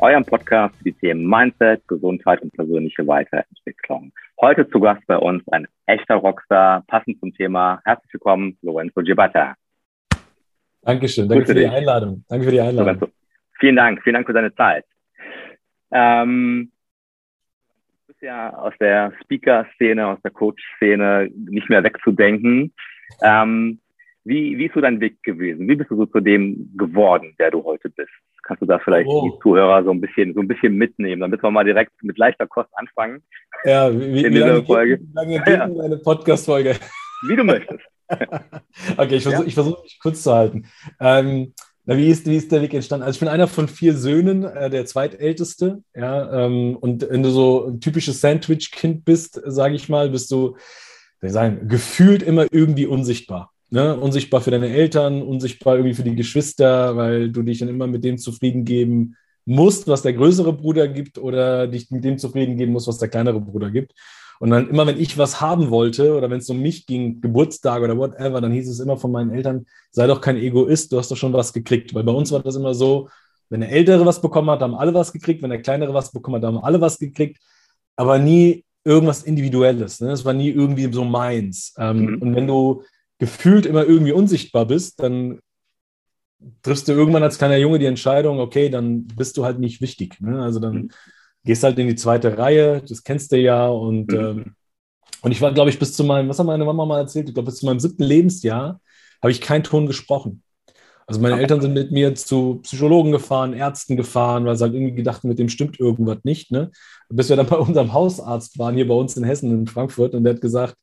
eurem Podcast für die Themen Mindset, Gesundheit und persönliche Weiterentwicklung. Heute zu Gast bei uns ein echter Rockstar, passend zum Thema. Herzlich willkommen, Lorenzo Gibata. Dankeschön, danke für die Einladung. Danke für die Einladung. Lorenzo, vielen Dank, vielen Dank für deine Zeit. Ähm, du bist ja aus der Speaker-Szene, aus der Coach-Szene nicht mehr wegzudenken. Ähm, wie, wie ist so dein Weg gewesen? Wie bist du so zu dem geworden, der du heute bist? Kannst du da vielleicht oh. die Zuhörer so ein bisschen, so ein bisschen mitnehmen, damit wir mal direkt mit leichter Kost anfangen? Ja, wie, in wie lange, Folge. Wie lange geht ja. eine Podcast-Folge? Wie du möchtest. okay, ich versuche ja. versuch, mich kurz zu halten. Ähm, na, wie, ist, wie ist der Weg entstanden? Also ich bin einer von vier Söhnen, äh, der zweitälteste. Ja, ähm, und wenn du so ein typisches Sandwich-Kind bist, sage ich mal, bist du, wie sagen, gefühlt immer irgendwie unsichtbar. Ne, unsichtbar für deine Eltern, unsichtbar irgendwie für die Geschwister, weil du dich dann immer mit dem zufrieden geben musst, was der größere Bruder gibt, oder dich mit dem zufrieden geben musst, was der kleinere Bruder gibt. Und dann immer, wenn ich was haben wollte oder wenn es um mich ging, Geburtstag oder whatever, dann hieß es immer von meinen Eltern, sei doch kein Egoist, du hast doch schon was gekriegt. Weil bei uns war das immer so, wenn der Ältere was bekommen hat, haben alle was gekriegt, wenn der Kleinere was bekommen hat, haben alle was gekriegt, aber nie irgendwas Individuelles. Ne? Das war nie irgendwie so meins. Ähm, mhm. Und wenn du gefühlt immer irgendwie unsichtbar bist, dann triffst du irgendwann als kleiner Junge die Entscheidung, okay, dann bist du halt nicht wichtig. Ne? Also dann mhm. gehst halt in die zweite Reihe, das kennst du ja. Und, mhm. ähm, und ich war, glaube ich, bis zu meinem, was hat meine Mama mal erzählt? Ich glaube, bis zu meinem siebten Lebensjahr habe ich keinen Ton gesprochen. Also meine Eltern sind mit mir zu Psychologen gefahren, Ärzten gefahren, weil sie halt irgendwie gedacht, mit dem stimmt irgendwas nicht. Ne? Bis wir dann bei unserem Hausarzt waren, hier bei uns in Hessen, in Frankfurt, und der hat gesagt,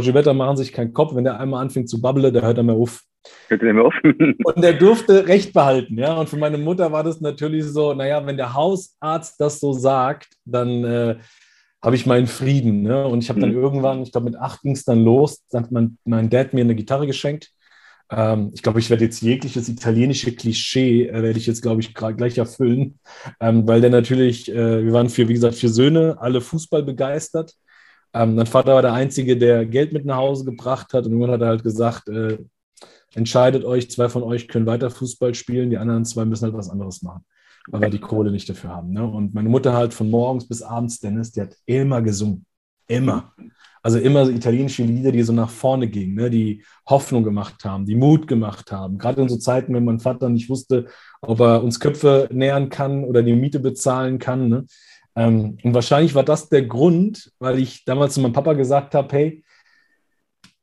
Frau machen sich keinen Kopf, wenn der einmal anfängt zu babbeln, der hört er mehr auf. Hört er mehr auf? und der durfte Recht behalten, ja. Und für meine Mutter war das natürlich so, naja, wenn der Hausarzt das so sagt, dann äh, habe ich meinen Frieden. Ne? Und ich habe dann mhm. irgendwann, ich glaube mit acht ging es dann los, hat mein, mein Dad mir eine Gitarre geschenkt. Ähm, ich glaube, ich werde jetzt jegliches italienische Klischee, äh, werde ich jetzt, glaube ich, gleich erfüllen, ähm, weil der natürlich, äh, wir waren für, wie gesagt, vier Söhne, alle Fußball begeistert. Ähm, mein Vater war der Einzige, der Geld mit nach Hause gebracht hat und irgendwann hat er halt gesagt, äh, entscheidet euch, zwei von euch können weiter Fußball spielen, die anderen zwei müssen halt was anderes machen, weil wir die Kohle nicht dafür haben. Ne? Und meine Mutter halt von morgens bis abends, Dennis, die hat immer gesungen. Immer. Also immer so italienische Lieder, die so nach vorne gingen, ne? die Hoffnung gemacht haben, die Mut gemacht haben. Gerade in so Zeiten, wenn mein Vater nicht wusste, ob er uns Köpfe nähern kann oder die Miete bezahlen kann. Ne? Ähm, und wahrscheinlich war das der Grund, weil ich damals zu meinem Papa gesagt habe, hey,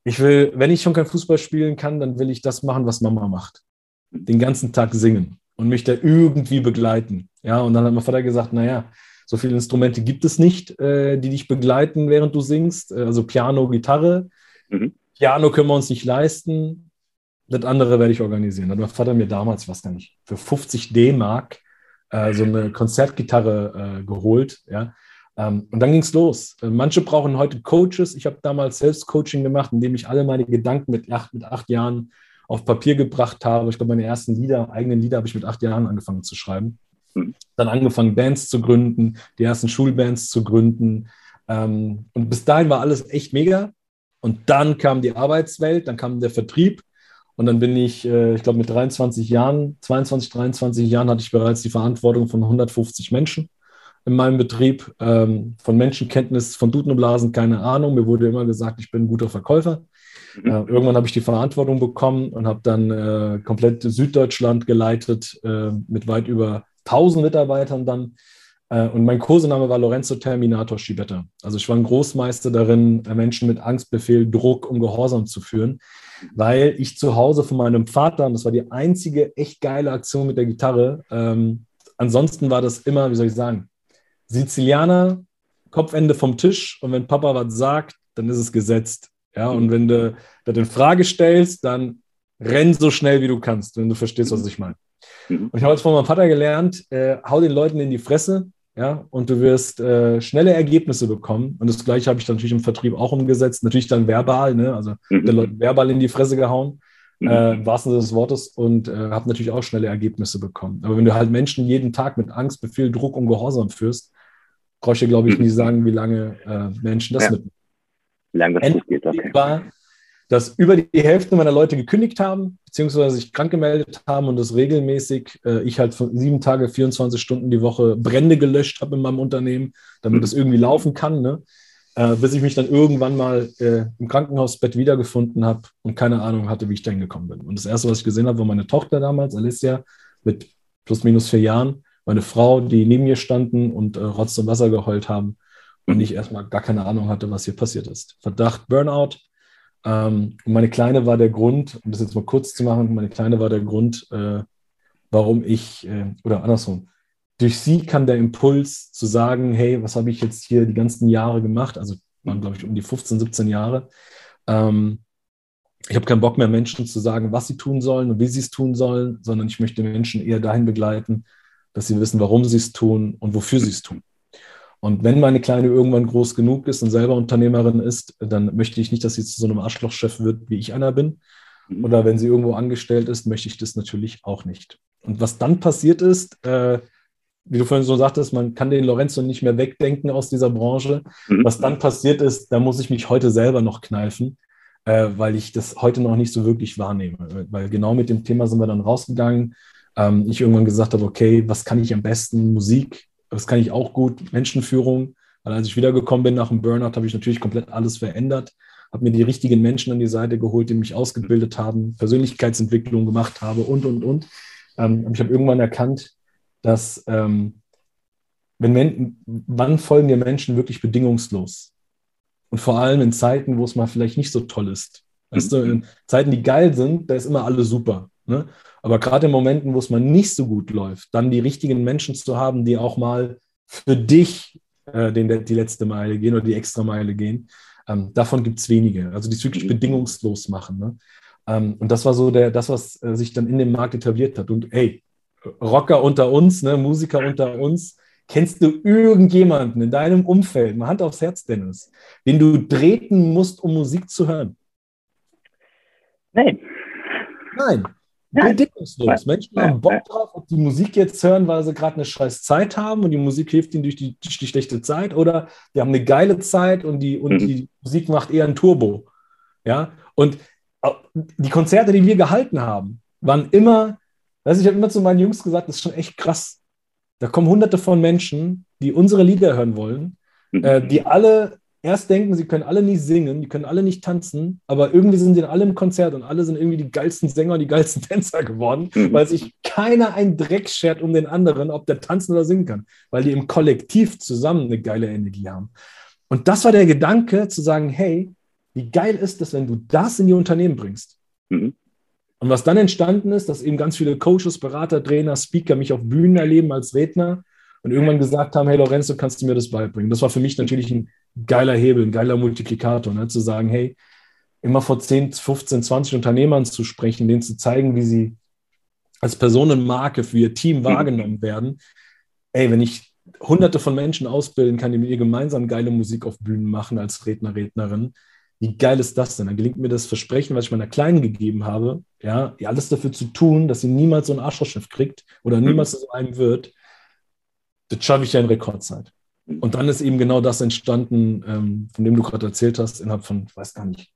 ich will, wenn ich schon kein Fußball spielen kann, dann will ich das machen, was Mama macht. Den ganzen Tag singen und mich da irgendwie begleiten. Ja, und dann hat mein Vater gesagt, naja, so viele Instrumente gibt es nicht, äh, die dich begleiten, während du singst. Äh, also Piano, Gitarre. Mhm. Piano können wir uns nicht leisten. Das andere werde ich organisieren. Hat mein Vater mir damals, was gar nicht, für 50 D-Mark äh, so eine Konzertgitarre äh, geholt. Ja? Ähm, und dann ging es los. Äh, manche brauchen heute Coaches. Ich habe damals Selbstcoaching gemacht, indem ich alle meine Gedanken mit acht, mit acht Jahren auf Papier gebracht habe. Ich glaube, meine ersten Lieder, eigenen Lieder habe ich mit acht Jahren angefangen zu schreiben. Mhm. Dann angefangen, Bands zu gründen, die ersten Schulbands zu gründen. Ähm, und bis dahin war alles echt mega. Und dann kam die Arbeitswelt, dann kam der Vertrieb und dann bin ich, äh, ich glaube, mit 23 Jahren, 22, 23 Jahren hatte ich bereits die Verantwortung von 150 Menschen in meinem Betrieb. Ähm, von Menschenkenntnis, von Dutenblasen, keine Ahnung. Mir wurde immer gesagt, ich bin ein guter Verkäufer. Mhm. Äh, irgendwann habe ich die Verantwortung bekommen und habe dann äh, komplett Süddeutschland geleitet äh, mit weit über 1000 Mitarbeitern dann. Äh, und mein Kursename war Lorenzo Terminator Schibetta. Also ich war ein Großmeister darin, Menschen mit Angstbefehl, Druck, um Gehorsam zu führen weil ich zu Hause von meinem Vater, und das war die einzige echt geile Aktion mit der Gitarre, ähm, ansonsten war das immer, wie soll ich sagen, Sizilianer, Kopfende vom Tisch und wenn Papa was sagt, dann ist es gesetzt. Ja, und wenn du das in Frage stellst, dann renn so schnell wie du kannst, wenn du verstehst, was ich meine. Mhm. Und ich habe jetzt von meinem Vater gelernt, äh, hau den Leuten in die Fresse ja, und du wirst äh, schnelle Ergebnisse bekommen. Und das Gleiche habe ich dann natürlich im Vertrieb auch umgesetzt. Natürlich dann verbal, ne? also mhm. der Leute verbal in die Fresse gehauen, mhm. äh, im wahrsten Sinne des Wortes, und äh, habe natürlich auch schnelle Ergebnisse bekommen. Aber wenn du halt Menschen jeden Tag mit Angst, Befehl, Druck und Gehorsam führst, brauche ich dir, glaube ich, mhm. nie sagen, wie lange äh, Menschen das ja. mit. Wie lange das geht, okay. Dass über die Hälfte meiner Leute gekündigt haben, beziehungsweise sich krank gemeldet haben und das regelmäßig, äh, ich halt von sieben Tage, 24 Stunden die Woche Brände gelöscht habe in meinem Unternehmen, damit es mhm. irgendwie laufen kann, ne? äh, bis ich mich dann irgendwann mal äh, im Krankenhausbett wiedergefunden habe und keine Ahnung hatte, wie ich da hingekommen bin. Und das Erste, was ich gesehen habe, war meine Tochter damals, Alicia, mit plus minus vier Jahren, meine Frau, die neben mir standen und äh, Rotz und Wasser geheult haben und mhm. ich erstmal gar keine Ahnung hatte, was hier passiert ist. Verdacht Burnout, ähm, und meine Kleine war der Grund, um das jetzt mal kurz zu machen, meine Kleine war der Grund, äh, warum ich, äh, oder andersrum, durch sie kam der Impuls zu sagen, hey, was habe ich jetzt hier die ganzen Jahre gemacht? Also waren, glaube ich, um die 15, 17 Jahre. Ähm, ich habe keinen Bock mehr, Menschen zu sagen, was sie tun sollen und wie sie es tun sollen, sondern ich möchte Menschen eher dahin begleiten, dass sie wissen, warum sie es tun und wofür sie es tun. Und wenn meine Kleine irgendwann groß genug ist und selber Unternehmerin ist, dann möchte ich nicht, dass sie zu so einem Arschlochchef wird, wie ich einer bin. Mhm. Oder wenn sie irgendwo angestellt ist, möchte ich das natürlich auch nicht. Und was dann passiert ist, äh, wie du vorhin so sagtest, man kann den Lorenzo nicht mehr wegdenken aus dieser Branche. Mhm. Was dann passiert ist, da muss ich mich heute selber noch kneifen, äh, weil ich das heute noch nicht so wirklich wahrnehme. Weil genau mit dem Thema sind wir dann rausgegangen. Ähm, ich irgendwann gesagt habe, okay, was kann ich am besten? Musik, das kann ich auch gut, Menschenführung. Weil als ich wiedergekommen bin nach dem Burnout, habe ich natürlich komplett alles verändert, habe mir die richtigen Menschen an die Seite geholt, die mich ausgebildet haben, Persönlichkeitsentwicklung gemacht habe und, und, und. Ähm, ich habe irgendwann erkannt, dass ähm, wenn Men wann folgen dir Menschen wirklich bedingungslos? Und vor allem in Zeiten, wo es mal vielleicht nicht so toll ist. Weißt du, in Zeiten, die geil sind, da ist immer alles super. Ne? Aber gerade in Momenten, wo es mal nicht so gut läuft, dann die richtigen Menschen zu haben, die auch mal für dich äh, den, die letzte Meile gehen oder die extra Meile gehen, ähm, davon gibt es wenige. Also die es wirklich mhm. bedingungslos machen. Ne? Ähm, und das war so der, das, was äh, sich dann in dem Markt etabliert hat. Und hey, Rocker unter uns, ne, Musiker unter uns, kennst du irgendjemanden in deinem Umfeld, mal Hand aufs Herz, Dennis, den du treten musst, um Musik zu hören? Nein. Nein. Bedingungslos. Menschen haben Bock drauf, ob die Musik jetzt hören, weil sie gerade eine scheiß Zeit haben und die Musik hilft ihnen durch die, durch die schlechte Zeit oder die haben eine geile Zeit und die, und mhm. die Musik macht eher ein Turbo. Ja, und die Konzerte, die wir gehalten haben, waren immer, weiß ich habe immer zu meinen Jungs gesagt, das ist schon echt krass. Da kommen hunderte von Menschen, die unsere Lieder hören wollen, mhm. äh, die alle erst denken, sie können alle nicht singen, die können alle nicht tanzen, aber irgendwie sind sie alle im Konzert und alle sind irgendwie die geilsten Sänger und die geilsten Tänzer geworden, mhm. weil sich keiner ein Dreck schert um den anderen, ob der tanzen oder singen kann, weil die im Kollektiv zusammen eine geile Energie haben. Und das war der Gedanke, zu sagen, hey, wie geil ist das, wenn du das in die Unternehmen bringst? Mhm. Und was dann entstanden ist, dass eben ganz viele Coaches, Berater, Trainer, Speaker mich auf Bühnen erleben als Redner und irgendwann gesagt haben, hey Lorenzo, kannst du mir das beibringen? Das war für mich natürlich ein geiler Hebel, ein geiler Multiplikator, ne? zu sagen, hey, immer vor 10, 15, 20 Unternehmern zu sprechen, denen zu zeigen, wie sie als Personenmarke für ihr Team wahrgenommen werden. Ey, wenn ich hunderte von Menschen ausbilden kann, die mit ihr gemeinsam geile Musik auf Bühnen machen als Redner, Rednerin, wie geil ist das denn? Dann gelingt mir das Versprechen, was ich meiner Kleinen gegeben habe, ja, alles dafür zu tun, dass sie niemals so ein Arschlochschiff kriegt oder niemals so einem wird. Das schaffe ich ja in Rekordzeit. Und dann ist eben genau das entstanden, ähm, von dem du gerade erzählt hast, innerhalb von, ich weiß gar nicht,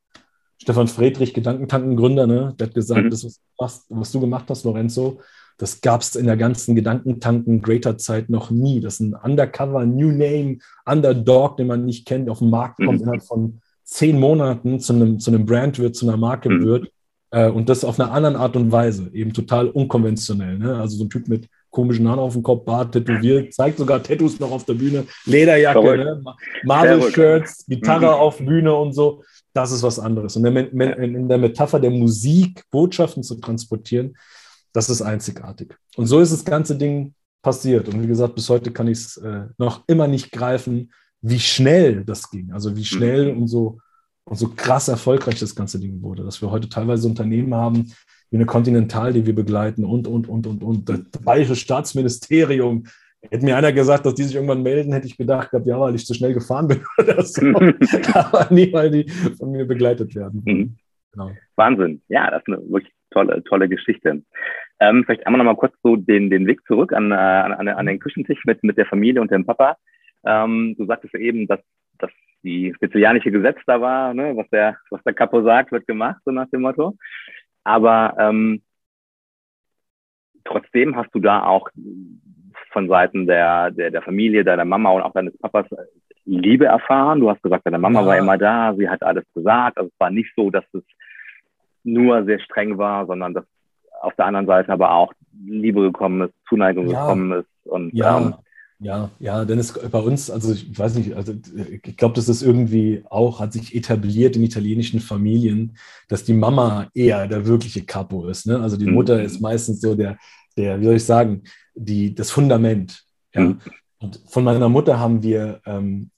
Stefan Friedrich, Gedankentankengründer, ne? der hat gesagt, mhm. das, was, was, du gemacht hast, Lorenzo, das gab es in der ganzen Gedankentanken-Greater-Zeit noch nie. Das ist ein Undercover, New Name, Underdog, den man nicht kennt, auf den Markt kommt, mhm. innerhalb von zehn Monaten zu einem, zu einem Brand wird, zu einer Marke mhm. wird. Äh, und das auf einer anderen Art und Weise, eben total unkonventionell. Ne? Also so ein Typ mit komischen Haaren auf dem Kopf, Bart tätowiert, zeigt sogar Tattoos noch auf der Bühne, Lederjacke, ne? Marvel-Shirts, Gitarre mhm. auf Bühne und so. Das ist was anderes. Und in der Metapher der Musik Botschaften zu transportieren, das ist einzigartig. Und so ist das ganze Ding passiert. Und wie gesagt, bis heute kann ich es äh, noch immer nicht greifen, wie schnell das ging. Also wie schnell mhm. und so und so krass erfolgreich das ganze Ding wurde, dass wir heute teilweise Unternehmen haben, wie eine Continental, die wir begleiten und, und, und, und, und. Das Bayerische Staatsministerium, Hätte mir einer gesagt, dass die sich irgendwann melden, hätte ich gedacht, ja, weil ich zu schnell gefahren bin oder so. Aber nie, weil die von mir begleitet werden. Mhm. Genau. Wahnsinn. Ja, das ist eine wirklich tolle, tolle Geschichte. Ähm, vielleicht einmal nochmal kurz so den, den Weg zurück an, äh, an, an den Küchentisch mit, mit der Familie und dem Papa. Ähm, du sagtest eben, dass, dass die sizilianische Gesetz da war, ne? was, der, was der Capo sagt, wird gemacht, so nach dem Motto. Aber ähm, trotzdem hast du da auch von Seiten der, der, der Familie, deiner Mama und auch deines Papas Liebe erfahren. Du hast gesagt, deine Mama ja. war immer da, sie hat alles gesagt. Also es war nicht so, dass es nur sehr streng war, sondern dass auf der anderen Seite aber auch Liebe gekommen ist, Zuneigung ja. gekommen ist. Und, ja. Ähm, ja, ja, denn es bei uns, also ich weiß nicht, also ich glaube, das ist irgendwie auch, hat sich etabliert in italienischen Familien, dass die Mama eher der wirkliche Capo ist. Ne? Also die mhm. Mutter ist meistens so der, der, wie soll ich sagen, die, das Fundament. Ja? Mhm. Und von meiner Mutter haben wir ähm,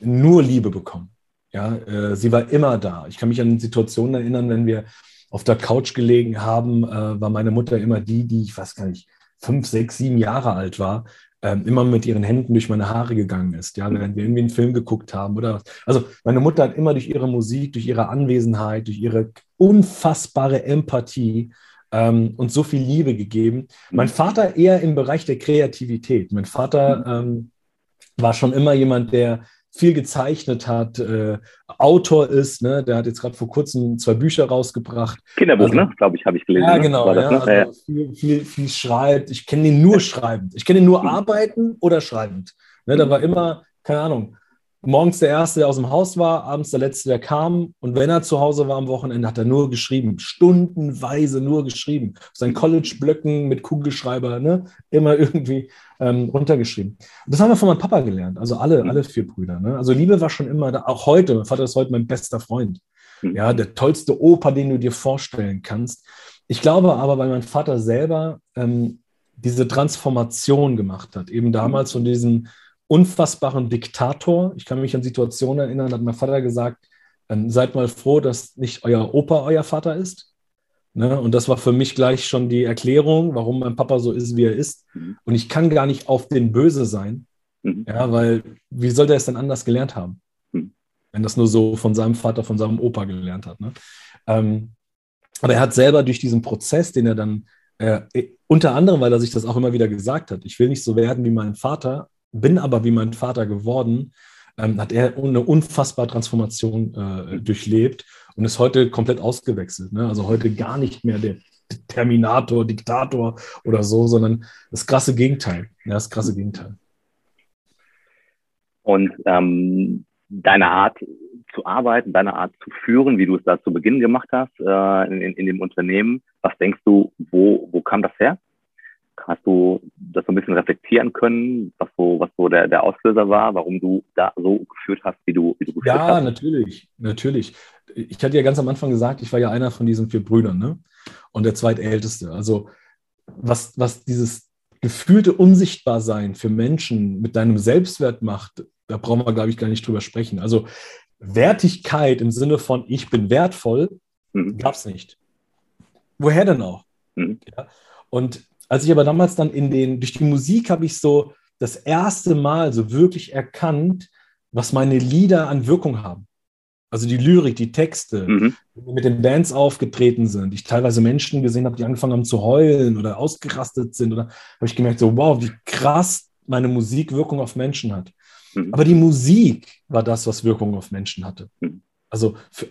nur Liebe bekommen. Ja, äh, sie war immer da. Ich kann mich an Situationen erinnern, wenn wir auf der Couch gelegen haben, äh, war meine Mutter immer die, die, ich weiß gar nicht, fünf, sechs, sieben Jahre alt war, ähm, immer mit ihren Händen durch meine Haare gegangen ist, ja, während wir irgendwie einen Film geguckt haben oder was. Also meine Mutter hat immer durch ihre Musik, durch ihre Anwesenheit, durch ihre unfassbare Empathie ähm, und so viel Liebe gegeben. Mein Vater eher im Bereich der Kreativität. Mein Vater ähm, war schon immer jemand, der viel gezeichnet hat, äh, Autor ist, ne? der hat jetzt gerade vor kurzem zwei Bücher rausgebracht. Kinderbuch, also, ne? Glaube ich, habe ich gelesen. Ja, ne? genau. Das, ja, ne? also viel, viel, viel schreibt. Ich kenne ihn nur schreibend. Ich kenne ihn nur mhm. arbeiten oder schreibend. Ne? Da war immer, keine Ahnung, morgens der Erste, der aus dem Haus war, abends der Letzte, der kam. Und wenn er zu Hause war am Wochenende, hat er nur geschrieben, stundenweise nur geschrieben. Sein College-Blöcken mit Kugelschreiber, ne? immer irgendwie ähm, runtergeschrieben. Und das haben wir von meinem Papa gelernt, also alle, mhm. alle vier Brüder. Ne? Also Liebe war schon immer da, auch heute. Mein Vater ist heute mein bester Freund. Mhm. Ja, der tollste Opa, den du dir vorstellen kannst. Ich glaube aber, weil mein Vater selber ähm, diese Transformation gemacht hat, eben damals von diesem unfassbaren Diktator. Ich kann mich an Situationen erinnern, da hat mein Vater gesagt, ähm, seid mal froh, dass nicht euer Opa euer Vater ist. Ne? Und das war für mich gleich schon die Erklärung, warum mein Papa so ist, wie er ist. Mhm. Und ich kann gar nicht auf den Böse sein, mhm. ja, weil wie soll der es denn anders gelernt haben? Mhm. Wenn das nur so von seinem Vater, von seinem Opa gelernt hat. Ne? Ähm, aber er hat selber durch diesen Prozess, den er dann äh, unter anderem, weil er sich das auch immer wieder gesagt hat, ich will nicht so werden wie mein Vater, bin aber wie mein Vater geworden, ähm, hat er eine unfassbare Transformation äh, durchlebt und ist heute komplett ausgewechselt. Ne? Also heute gar nicht mehr der Terminator, Diktator oder so, sondern das krasse Gegenteil. Ja, das krasse Gegenteil. Und ähm, deine Art zu arbeiten, deine Art zu führen, wie du es da zu Beginn gemacht hast äh, in, in, dem Unternehmen, was denkst du, wo, wo kam das her? Hast du das so ein bisschen reflektieren können, was so, was so der, der Auslöser war, warum du da so geführt hast, wie du, wie du geführt ja, hast? Ja, natürlich, natürlich. Ich hatte ja ganz am Anfang gesagt, ich war ja einer von diesen vier Brüdern, ne? Und der zweitälteste. Also, was, was dieses gefühlte Unsichtbarsein für Menschen mit deinem Selbstwert macht, da brauchen wir, glaube ich, gar nicht drüber sprechen. Also, Wertigkeit im Sinne von ich bin wertvoll, mhm. gab es nicht. Woher denn auch? Mhm. Ja? Und als ich aber damals dann in den, durch die Musik habe ich so das erste Mal so wirklich erkannt, was meine Lieder an Wirkung haben. Also die Lyrik, die Texte, mhm. die mit den Bands aufgetreten sind. Ich teilweise Menschen gesehen habe, die angefangen haben zu heulen oder ausgerastet sind. Oder habe ich gemerkt, so wow, wie krass meine Musik Wirkung auf Menschen hat. Mhm. Aber die Musik war das, was Wirkung auf Menschen hatte. Mhm. Also für,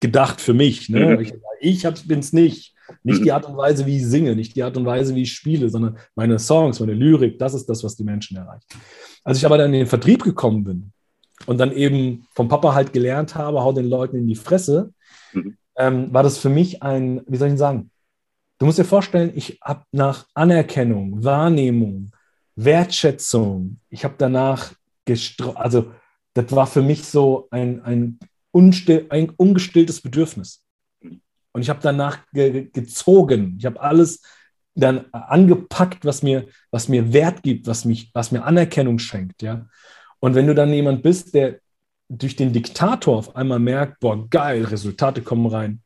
gedacht für mich. Ne? Mhm. Ich, ich bin es nicht. Nicht die mhm. Art und Weise, wie ich singe, nicht die Art und Weise, wie ich spiele, sondern meine Songs, meine Lyrik, das ist das, was die Menschen erreicht. Als ich aber dann in den Vertrieb gekommen bin und dann eben vom Papa halt gelernt habe, hau den Leuten in die Fresse, mhm. ähm, war das für mich ein, wie soll ich sagen, du musst dir vorstellen, ich habe nach Anerkennung, Wahrnehmung, Wertschätzung, ich habe danach, also das war für mich so ein, ein, ein ungestilltes Bedürfnis. Und ich habe danach ge gezogen. Ich habe alles dann angepackt, was mir, was mir Wert gibt, was, mich, was mir Anerkennung schenkt. Ja? Und wenn du dann jemand bist, der durch den Diktator auf einmal merkt, boah, geil, Resultate kommen rein.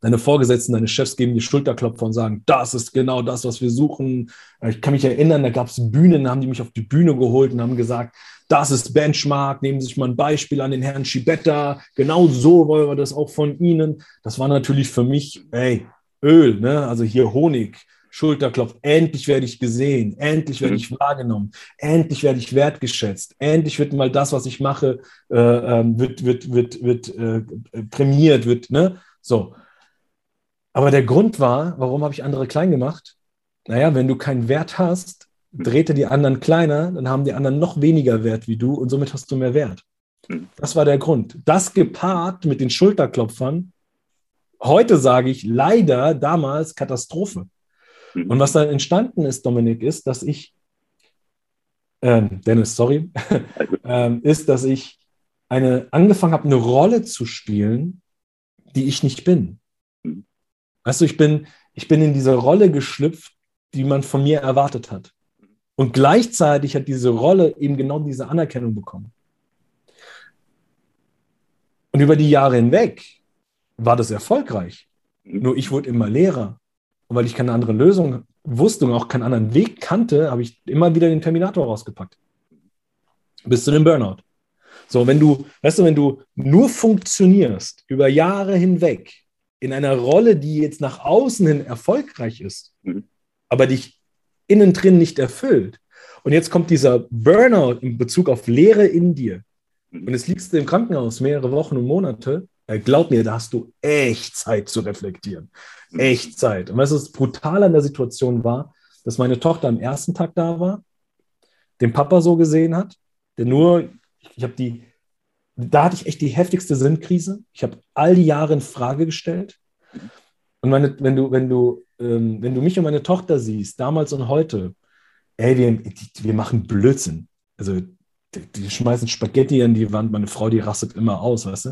Deine Vorgesetzten, deine Chefs geben dir Schulterklopfer und sagen, das ist genau das, was wir suchen. Ich kann mich erinnern, da gab es Bühnen, da haben die mich auf die Bühne geholt und haben gesagt, das ist Benchmark, nehmen Sie sich mal ein Beispiel an den Herrn Schibetta, genau so wollen wir das auch von Ihnen. Das war natürlich für mich, ey, Öl, ne? also hier Honig, Schulterklopf, endlich werde ich gesehen, endlich werde mhm. ich wahrgenommen, endlich werde ich wertgeschätzt, endlich wird mal das, was ich mache, äh, ähm, wird, wird, wird, wird äh, prämiert, wird, ne? So. Aber der Grund war, warum habe ich andere klein gemacht? Naja, wenn du keinen Wert hast, drehte die anderen kleiner, dann haben die anderen noch weniger Wert wie du und somit hast du mehr Wert. Hm. Das war der Grund. Das gepaart mit den Schulterklopfern, heute sage ich leider damals Katastrophe. Hm. Und was dann entstanden ist, Dominik, ist, dass ich, ähm, Dennis, sorry, ähm, ist, dass ich eine, angefangen habe, eine Rolle zu spielen, die ich nicht bin. Weißt du, ich bin, ich bin in diese Rolle geschlüpft, die man von mir erwartet hat. Und gleichzeitig hat diese Rolle eben genau diese Anerkennung bekommen. Und über die Jahre hinweg war das erfolgreich. Nur ich wurde immer Lehrer. Und weil ich keine andere Lösung wusste und auch keinen anderen Weg kannte, habe ich immer wieder den Terminator rausgepackt. Bis zu dem Burnout. So, wenn du, weißt du, wenn du nur funktionierst über Jahre hinweg in einer Rolle, die jetzt nach außen hin erfolgreich ist, mhm. aber dich innen drin nicht erfüllt. Und jetzt kommt dieser Burnout in Bezug auf Lehre in dir. Und jetzt liegst du im Krankenhaus mehrere Wochen und Monate. Äh, glaub mir, da hast du echt Zeit zu reflektieren. Echt Zeit. Und was brutal an der Situation war, dass meine Tochter am ersten Tag da war, den Papa so gesehen hat, der nur, ich habe die da hatte ich echt die heftigste Sinnkrise. Ich habe all die Jahre in Frage gestellt. Und meine, wenn, du, wenn, du, ähm, wenn du mich und meine Tochter siehst, damals und heute, ey, wir, wir machen Blödsinn. Also, die, die, schmeißen Spaghetti an die Wand, meine Frau, die rastet immer aus, weißt du?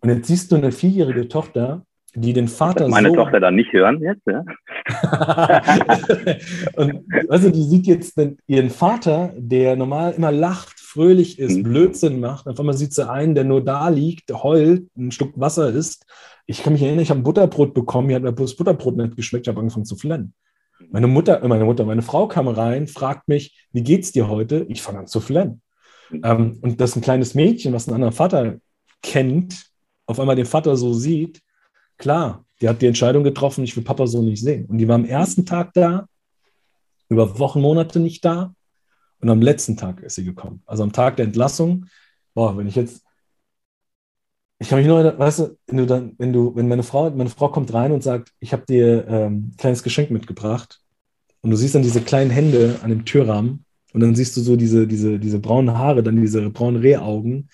Und jetzt siehst du eine vierjährige Tochter, die den Vater meine so... Meine Tochter dann nicht hören jetzt, ja? und also die sieht jetzt ihren Vater, der normal immer lacht, fröhlich ist, mhm. Blödsinn macht. Auf einmal sieht sie einen, der nur da liegt, heult, ein Stück Wasser isst. Ich kann mich erinnern, ich habe ein Butterbrot bekommen, mir hat das Butterbrot nicht geschmeckt, ich habe angefangen zu flennen. Meine Mutter, meine Mutter, meine Frau kam rein, fragt mich, wie geht's dir heute? Ich fange an zu flennen. Ähm, und dass ein kleines Mädchen, was einen anderen Vater kennt, auf einmal den Vater so sieht, klar, die hat die Entscheidung getroffen, ich will Papa so nicht sehen. Und die war am ersten Tag da, über Wochen, Monate nicht da. Und am letzten Tag ist sie gekommen. Also am Tag der Entlassung, boah, wenn ich jetzt, ich kann mich nur, weißt du, wenn du dann, wenn du, wenn meine Frau, meine Frau kommt rein und sagt, ich habe dir ähm, ein kleines Geschenk mitgebracht und du siehst dann diese kleinen Hände an dem Türrahmen und dann siehst du so diese, diese, diese braunen Haare, dann diese braunen Rehaugen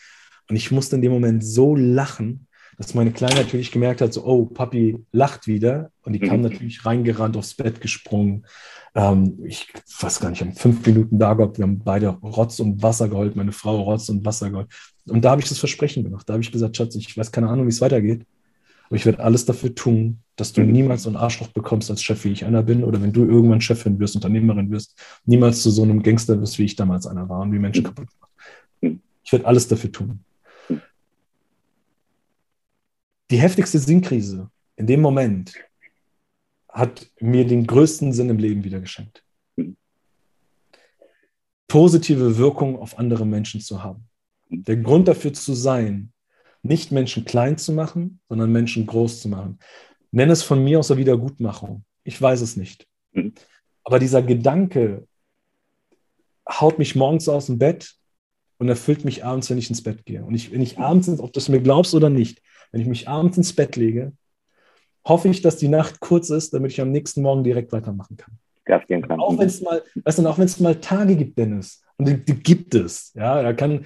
und ich musste in dem Moment so lachen, dass meine Kleine natürlich gemerkt hat, so, oh, Papi lacht wieder. Und die kam mhm. natürlich reingerannt, aufs Bett gesprungen. Ähm, ich weiß gar nicht, haben fünf Minuten da gehabt. Wir haben beide Rotz und Wasser geholt, meine Frau Rotz und Wasser geholt. Und da habe ich das Versprechen gemacht. Da habe ich gesagt, Schatz, ich weiß keine Ahnung, wie es weitergeht. Aber ich werde alles dafür tun, dass du mhm. niemals so einen Arschloch bekommst als Chef, wie ich einer bin. Oder wenn du irgendwann Chefin wirst, Unternehmerin wirst, niemals zu so einem Gangster wirst, wie ich damals einer war und wie Menschen mhm. kaputt gemacht. Ich werde alles dafür tun die heftigste Sinnkrise in dem Moment hat mir den größten Sinn im Leben wieder geschenkt. Positive Wirkung auf andere Menschen zu haben. Der Grund dafür zu sein, nicht Menschen klein zu machen, sondern Menschen groß zu machen. Nenne es von mir aus der Wiedergutmachung. Ich weiß es nicht. Aber dieser Gedanke haut mich morgens aus dem Bett und erfüllt mich abends, wenn ich ins Bett gehe. Und ich, wenn ich abends, ob du es mir glaubst oder nicht, wenn ich mich abends ins Bett lege, hoffe ich, dass die Nacht kurz ist, damit ich am nächsten Morgen direkt weitermachen kann. Gas kann. Auch wenn es mal, weißt du, auch wenn es mal Tage gibt, Dennis, und die, die gibt es, ja, da kann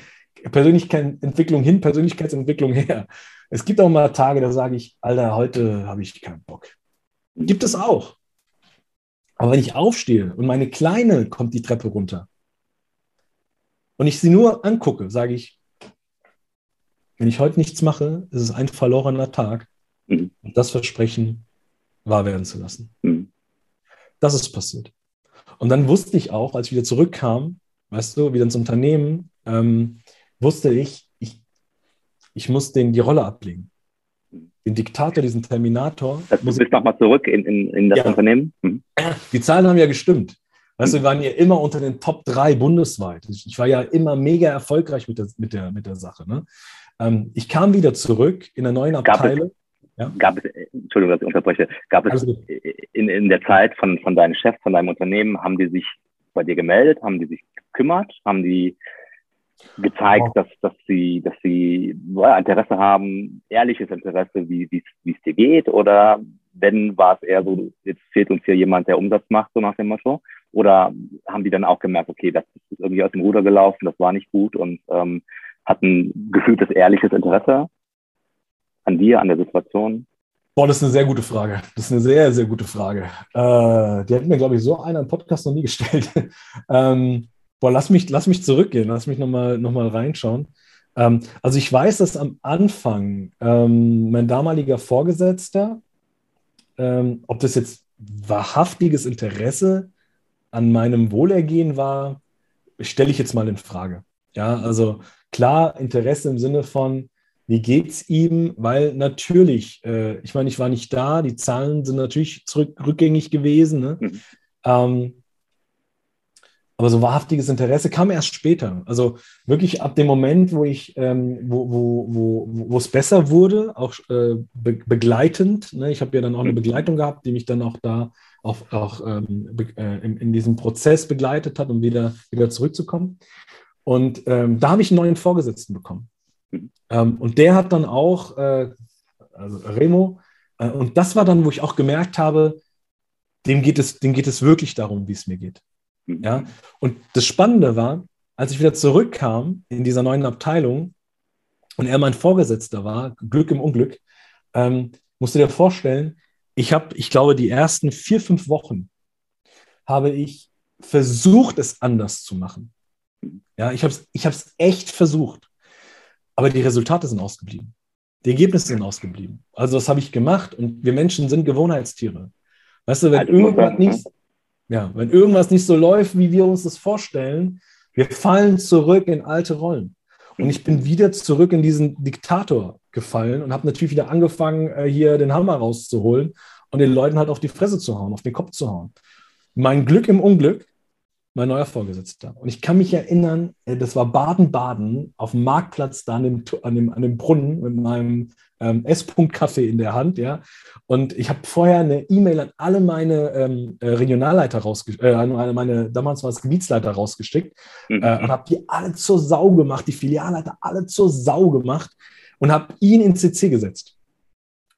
Persönlichkeitsentwicklung hin, Persönlichkeitsentwicklung her. Es gibt auch mal Tage, da sage ich, Alter, heute habe ich keinen Bock. Gibt es auch. Aber wenn ich aufstehe und meine Kleine kommt die Treppe runter und ich sie nur angucke, sage ich, wenn ich heute nichts mache, ist es ein verlorener Tag. Mhm. Und das Versprechen wahr werden zu lassen. Mhm. Das ist passiert. Und dann wusste ich auch, als ich wieder zurückkam, weißt du, wieder ins Unternehmen, ähm, wusste ich, ich, ich muss denen die Rolle ablegen. den Diktator, diesen Terminator. Das, du bist nochmal zurück in, in, in das ja. Unternehmen. Mhm. Die Zahlen haben ja gestimmt. Weißt du, wir waren ja immer unter den Top 3 bundesweit. Ich, ich war ja immer mega erfolgreich mit der, mit der, mit der Sache. Ne? Ähm, ich kam wieder zurück in der neuen Abteilung. Ja? Gab es, Entschuldigung, dass ich unterbreche, gab es also, in, in der Zeit von, von deinen Chefs, von deinem Unternehmen, haben die sich bei dir gemeldet, haben die sich gekümmert, haben die gezeigt, dass, dass sie, dass sie Interesse haben, ehrliches Interesse, wie es dir geht? Oder wenn war es eher so, jetzt fehlt uns hier jemand, der Umsatz macht, so nach dem Motto? Oder haben die dann auch gemerkt, okay, das ist irgendwie aus dem Ruder gelaufen, das war nicht gut und ähm, hatten gefühltes ehrliches Interesse an dir, an der Situation? Boah, das ist eine sehr gute Frage. Das ist eine sehr, sehr gute Frage. Äh, die hat mir, glaube ich, so einer im Podcast noch nie gestellt. ähm, boah, lass mich, lass mich zurückgehen, lass mich nochmal noch mal reinschauen. Ähm, also ich weiß, dass am Anfang ähm, mein damaliger Vorgesetzter, ähm, ob das jetzt wahrhaftiges Interesse an meinem Wohlergehen war, stelle ich jetzt mal in Frage. Ja, also klar, Interesse im Sinne von, wie geht es ihm? Weil natürlich, äh, ich meine, ich war nicht da, die Zahlen sind natürlich zurück, rückgängig gewesen. Ne? Mhm. Ähm, aber so wahrhaftiges Interesse kam erst später. Also wirklich ab dem Moment, wo ich, ähm, wo, wo, wo, wo es besser wurde, auch äh, be begleitend. Ne? Ich habe ja dann auch eine mhm. Begleitung gehabt, die mich dann auch da auch, auch ähm, äh, in, in, diesem Prozess begleitet hat, um wieder, wieder zurückzukommen. Und ähm, da habe ich einen neuen Vorgesetzten bekommen. Ähm, und der hat dann auch, äh, also Remo, äh, und das war dann, wo ich auch gemerkt habe, dem geht es, dem geht es wirklich darum, wie es mir geht. Mhm. Ja? Und das Spannende war, als ich wieder zurückkam in dieser neuen Abteilung und er mein Vorgesetzter war, Glück im Unglück, ähm, musst du dir vorstellen, ich habe, ich glaube, die ersten vier, fünf Wochen habe ich versucht, es anders zu machen. Ja, ich habe es ich echt versucht. Aber die Resultate sind ausgeblieben. Die Ergebnisse sind ausgeblieben. Also das habe ich gemacht und wir Menschen sind Gewohnheitstiere. Weißt du, wenn also, irgendwas nicht, ja, wenn irgendwas nicht so läuft, wie wir uns das vorstellen, wir fallen zurück in alte Rollen. Und ich bin wieder zurück in diesen Diktator gefallen und habe natürlich wieder angefangen, äh, hier den Hammer rauszuholen und den Leuten halt auf die Fresse zu hauen, auf den Kopf zu hauen. Mein Glück im Unglück mein neuer Vorgesetzter. Und ich kann mich erinnern, äh, das war Baden-Baden auf dem Marktplatz da an dem, an dem, an dem Brunnen mit meinem ähm, S-Punkt-Kaffee in der Hand, ja. Und ich habe vorher eine E-Mail an alle meine ähm, äh, Regionalleiter rausgeschickt, äh, an meine, damals war es Gebietsleiter rausgeschickt mhm. äh, und habe die alle zur Sau gemacht, die Filialleiter alle zur Sau gemacht und habe ihn in CC gesetzt.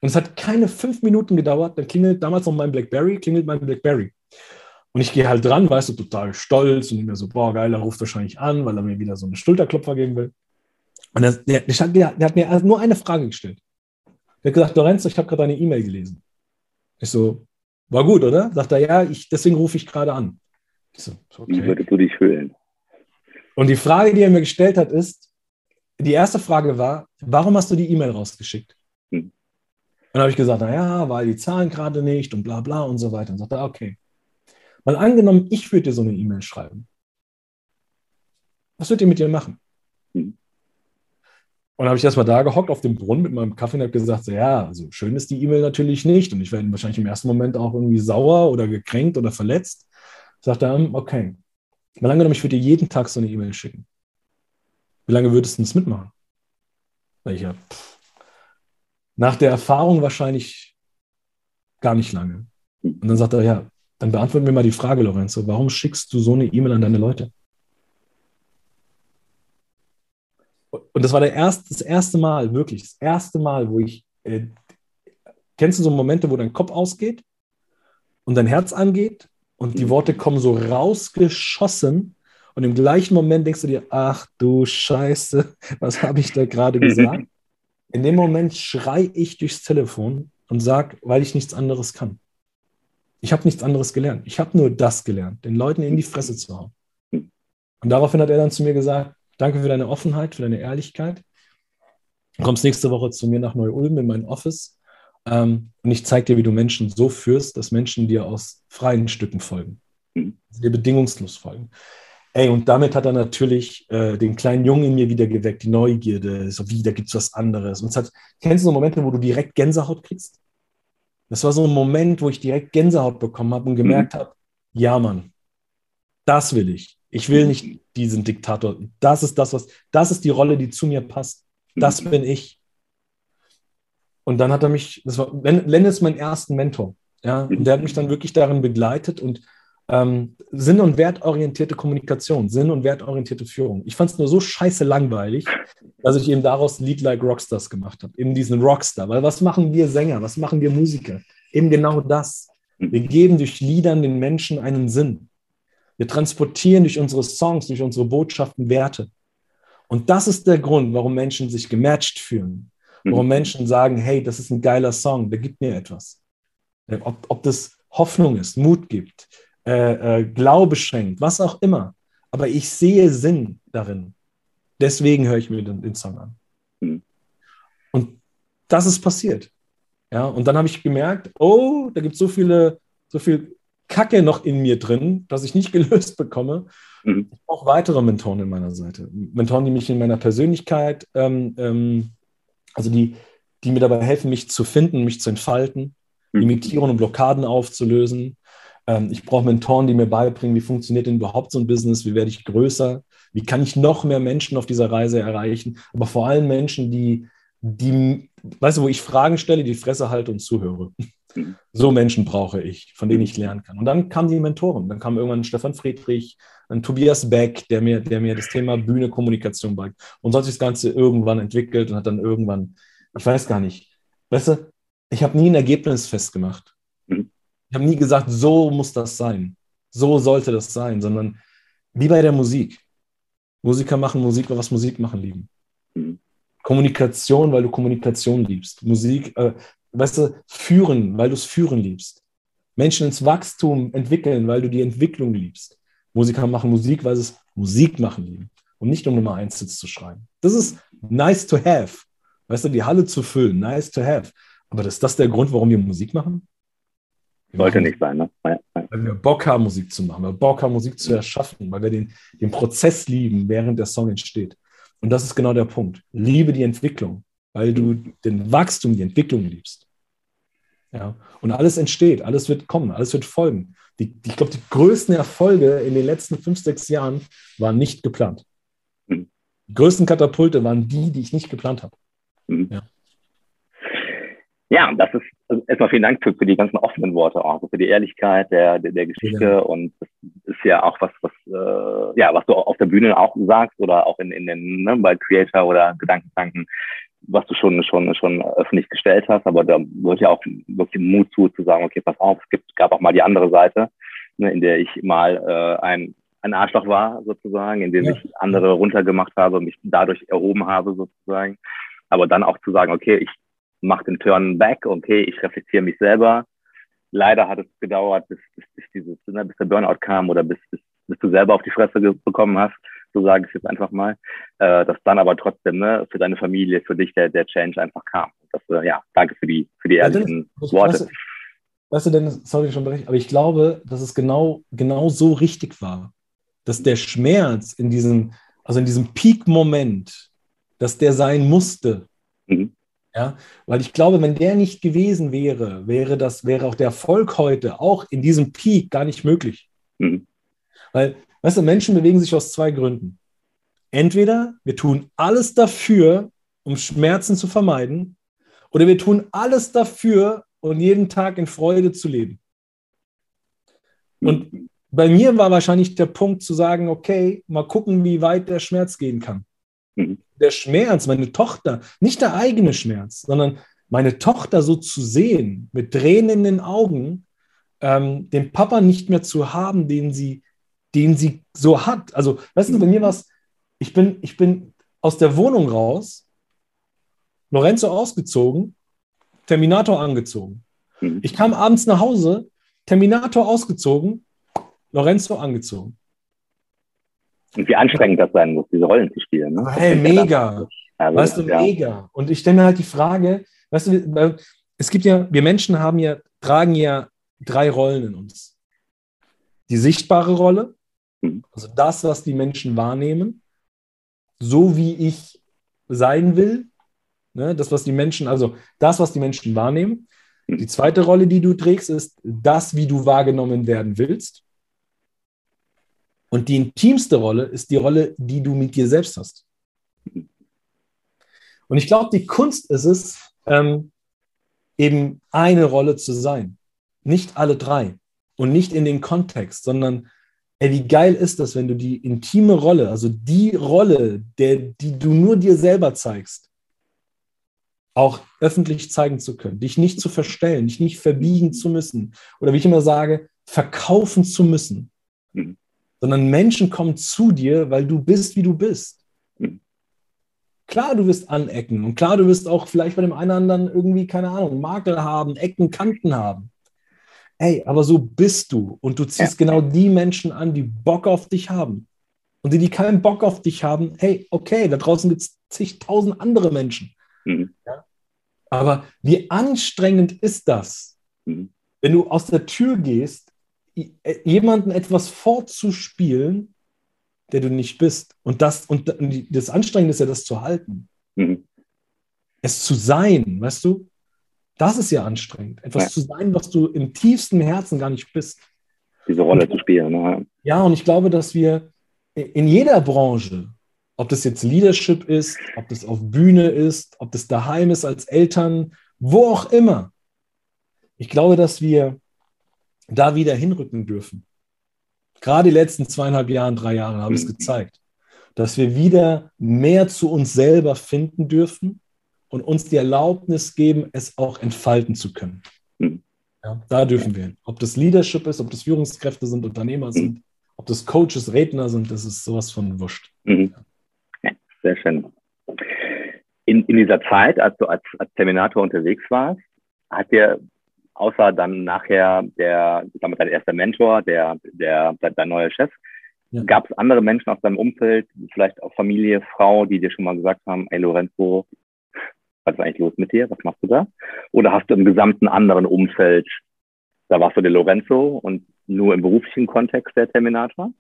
Und es hat keine fünf Minuten gedauert, dann klingelt damals noch mein Blackberry, klingelt mein Blackberry. Und ich gehe halt dran, weißt du, total stolz und ich mir so, boah, geil, er ruft wahrscheinlich an, weil er mir wieder so eine Schulterklopfer geben will. Und der, der, der, der hat mir nur eine Frage gestellt. Der hat gesagt, Lorenzo, ich habe gerade eine E-Mail gelesen. Ich so, war gut, oder? Sagt er, ja, ich, deswegen rufe ich gerade an. Ich so, okay. Wie würdest du dich fühlen? Und die Frage, die er mir gestellt hat, ist, die erste Frage war, warum hast du die E-Mail rausgeschickt? Hm. Und dann habe ich gesagt, naja, weil die Zahlen gerade nicht und bla bla und so weiter. Und sagt er, okay. Mal angenommen, ich würde dir so eine E-Mail schreiben. Was würdet ihr mit dir machen? Und dann habe ich erstmal da gehockt auf dem Brunnen mit meinem Kaffee und habe gesagt, so, ja, also schön ist die E-Mail natürlich nicht und ich werde wahrscheinlich im ersten Moment auch irgendwie sauer oder gekränkt oder verletzt. Sagt er, hm, okay, mal angenommen, ich würde dir jeden Tag so eine E-Mail schicken. Wie lange würdest du das mitmachen? Weil ich ja, nach der Erfahrung wahrscheinlich gar nicht lange. Und dann sagt er, ja, dann beantworten wir mal die Frage, Lorenzo. Warum schickst du so eine E-Mail an deine Leute? Und das war der erste, das erste Mal, wirklich, das erste Mal, wo ich, äh, kennst du so Momente, wo dein Kopf ausgeht und dein Herz angeht und die mhm. Worte kommen so rausgeschossen und im gleichen Moment denkst du dir, ach du Scheiße, was habe ich da gerade gesagt? In dem Moment schrei ich durchs Telefon und sage, weil ich nichts anderes kann. Ich habe nichts anderes gelernt. Ich habe nur das gelernt, den Leuten in die Fresse zu hauen. Und daraufhin hat er dann zu mir gesagt, danke für deine Offenheit, für deine Ehrlichkeit. Du kommst nächste Woche zu mir nach Neu-Ulm in mein Office ähm, und ich zeige dir, wie du Menschen so führst, dass Menschen dir aus freien Stücken folgen, dir bedingungslos folgen. Ey, und damit hat er natürlich äh, den kleinen Jungen in mir wieder geweckt, die Neugierde, so wie, da gibt es was anderes. Und es hat, kennst du so Momente, wo du direkt Gänsehaut kriegst? Das war so ein Moment, wo ich direkt Gänsehaut bekommen habe und gemerkt mhm. habe, ja, Mann, das will ich. Ich will nicht diesen Diktator. Das ist das, was, das ist die Rolle, die zu mir passt. Das mhm. bin ich. Und dann hat er mich, das war, Len ist mein ersten Mentor. Ja, und der hat mich dann wirklich darin begleitet und ähm, Sinn- und wertorientierte Kommunikation, Sinn- und wertorientierte Führung. Ich fand es nur so scheiße langweilig, dass ich eben daraus Lead Like Rockstars gemacht habe. Eben diesen Rockstar. Weil was machen wir Sänger? Was machen wir Musiker? Eben genau das. Wir geben durch Liedern den Menschen einen Sinn. Wir transportieren durch unsere Songs, durch unsere Botschaften Werte. Und das ist der Grund, warum Menschen sich gematcht fühlen. Warum mhm. Menschen sagen, hey, das ist ein geiler Song, der gibt mir etwas. Ob, ob das Hoffnung ist, Mut gibt, äh, äh, Glaube schenkt, was auch immer. Aber ich sehe Sinn darin. Deswegen höre ich mir den, den Song an. Mhm. Und das ist passiert. Ja, und dann habe ich gemerkt, oh, da gibt es so viele, so viel Kacke noch in mir drin, dass ich nicht gelöst bekomme. Mhm. Ich brauche weitere Mentoren in meiner Seite. Mentoren, die mich in meiner Persönlichkeit, ähm, ähm, also die, die mir dabei helfen, mich zu finden, mich zu entfalten, mhm. Limitierungen und Blockaden aufzulösen. Ähm, ich brauche Mentoren, die mir beibringen, wie funktioniert denn überhaupt so ein Business, wie werde ich größer, wie kann ich noch mehr Menschen auf dieser Reise erreichen, aber vor allem Menschen, die, die, weißt du, wo ich Fragen stelle, die Fresse halte und zuhöre. Mhm. So Menschen brauche ich, von denen ich lernen kann. Und dann kamen die Mentoren. Dann kam irgendwann Stefan Friedrich, ein Tobias Beck, der mir, der mir das Thema Bühne, Kommunikation beigt. Und so hat sich das Ganze irgendwann entwickelt und hat dann irgendwann, ich weiß gar nicht, weißt du, ich habe nie ein Ergebnis festgemacht. Mhm. Ich habe nie gesagt, so muss das sein. So sollte das sein, sondern wie bei der Musik. Musiker machen Musik, weil was Musik machen lieben. Mhm. Kommunikation, weil du Kommunikation liebst. Musik, äh, weißt du, führen, weil du es führen liebst. Menschen ins Wachstum entwickeln, weil du die Entwicklung liebst. Musiker machen Musik, weil sie es Musik machen lieben. Und nicht um Nummer eins Sitz zu schreiben. Das ist nice to have. Weißt du, die Halle zu füllen, nice to have. Aber ist das der Grund, warum wir Musik machen? Sollte nicht sein, ne? Ja. Weil wir Bock haben, Musik zu machen, weil wir Bock haben, Musik zu erschaffen, weil wir den, den Prozess lieben, während der Song entsteht. Und das ist genau der Punkt. Liebe die Entwicklung, weil du den Wachstum, die Entwicklung liebst. Ja. Und alles entsteht, alles wird kommen, alles wird folgen. Die, ich glaube, die größten Erfolge in den letzten fünf, sechs Jahren waren nicht geplant. Mhm. Die größten Katapulte waren die, die ich nicht geplant habe. Mhm. Ja. Ja, das ist also erstmal vielen Dank für, für die ganzen offenen Worte auch, also für die Ehrlichkeit der, der, der Geschichte ja. und das ist ja auch was, was äh, ja, was du auf der Bühne auch sagst oder auch in, in den ne, bei Creator oder Gedankentanken, was du schon schon schon öffentlich gestellt hast, aber da gehört ja auch wirklich Mut zu, zu sagen, okay, pass auf, es gibt, gab auch mal die andere Seite, ne, in der ich mal äh, ein ein Arschloch war sozusagen, in dem ja. ich andere runtergemacht habe und mich dadurch erhoben habe sozusagen, aber dann auch zu sagen, okay, ich mache den Turn back, okay, ich reflektiere mich selber. Leider hat es gedauert, bis, bis, bis, dieses, ne, bis der Burnout kam oder bis, bis, bis du selber auf die Fresse bekommen hast, so sage ich es jetzt einfach mal, äh, dass dann aber trotzdem ne, für deine Familie, für dich der, der Change einfach kam. Das, äh, ja, danke für die, für die ehrlichen ja, Worte. Weißt du, weißt du, Dennis, sorry schon bericht, aber ich glaube, dass es genau, genau so richtig war, dass der Schmerz in diesem, also in diesem Peak-Moment, dass der sein musste, mhm. Ja, weil ich glaube, wenn der nicht gewesen wäre, wäre das, wäre auch der Erfolg heute auch in diesem Peak gar nicht möglich. Mhm. Weil, weißt du, Menschen bewegen sich aus zwei Gründen. Entweder wir tun alles dafür, um Schmerzen zu vermeiden, oder wir tun alles dafür, um jeden Tag in Freude zu leben. Und bei mir war wahrscheinlich der Punkt zu sagen, okay, mal gucken, wie weit der Schmerz gehen kann. Mhm der Schmerz, meine Tochter, nicht der eigene Schmerz, sondern meine Tochter so zu sehen, mit Tränen in den Augen, ähm, den Papa nicht mehr zu haben, den sie, den sie so hat. Also, weißt du, bei mir war es, ich bin, ich bin aus der Wohnung raus, Lorenzo ausgezogen, Terminator angezogen. Mhm. Ich kam abends nach Hause, Terminator ausgezogen, Lorenzo angezogen. Und wie anstrengend das sein muss, diese Rollen zu spielen. Ne? Hey, mega. Also, weißt du, ja. mega. Und ich stelle mir halt die Frage, weißt du, es gibt ja, wir Menschen haben ja, tragen ja drei Rollen in uns. Die sichtbare Rolle, Mhm. Also das, was die Menschen wahrnehmen, so wie ich sein will, ne, das, was die Menschen, also das, was die Menschen wahrnehmen. Die zweite Rolle, die du trägst, ist das, wie du wahrgenommen werden willst. Und die intimste Rolle ist die Rolle, die du mit dir selbst hast. Und ich glaube, die Kunst ist es, ähm, eben eine Rolle zu sein. Nicht alle drei. Und nicht in den Kontext, sondern ey, wie geil ist das, wenn du die intime Rolle, also die Rolle, der, die du nur dir selber zeigst, auch öffentlich zeigen zu können, dich nicht zu verstellen, dich nicht verbiegen zu müssen oder wie ich immer sage, verkaufen zu müssen, mhm. sondern Menschen kommen zu dir, weil du bist, wie du bist. Mhm. Klar, du wirst anecken und klar, du wirst auch vielleicht bei dem einen oder anderen irgendwie, keine Ahnung, Makel haben, Ecken, Kanten haben. Ey, aber so bist du und du ziehst ja. genau die Menschen an, die Bock auf dich haben. Und die, die keinen Bock auf dich haben, hey, okay, da draußen gibt es zigtausend andere Menschen. Mhm. Ja? Aber wie anstrengend ist das, mhm. wenn du aus der Tür gehst, äh, jemanden etwas vorzuspielen, der du nicht bist. Und das, und das Anstrengende ist ja, das zu halten. Mhm. Es zu sein, weißt du? Das ist ja anstrengend. Etwas ja. zu sein, was du im tiefsten Herzen gar nicht bist. Diese Rolle und, zu spielen. Ne? Ja, und ich glaube, dass wir in jeder Branche, ob das jetzt Leadership ist, ob das auf Bühne ist, ob das daheim ist als Eltern, wo auch immer, ich glaube, dass wir da wieder hinrücken dürfen. Gerade die letzten zweieinhalb Jahre, drei Jahre haben es mhm. gezeigt, dass wir wieder mehr zu uns selber finden dürfen und uns die Erlaubnis geben, es auch entfalten zu können. Mhm. Ja, da dürfen wir hin. Ob das Leadership ist, ob das Führungskräfte sind, Unternehmer sind, mhm. ob das Coaches, Redner sind, das ist sowas von wurscht. Mhm. Ja, sehr schön. In, in dieser Zeit, als du als, als Terminator unterwegs warst, hat dir außer dann nachher der, ich sag mal, dein erster Mentor, der, der, dein neuer Chef, ja. gab es andere Menschen aus deinem Umfeld, vielleicht auch Familie, Frau, die dir schon mal gesagt haben, ey Lorenzo, was ist eigentlich los mit dir? Was machst du da? Oder hast du im gesamten anderen Umfeld, da warst du der Lorenzo und nur im beruflichen Kontext der Terminator?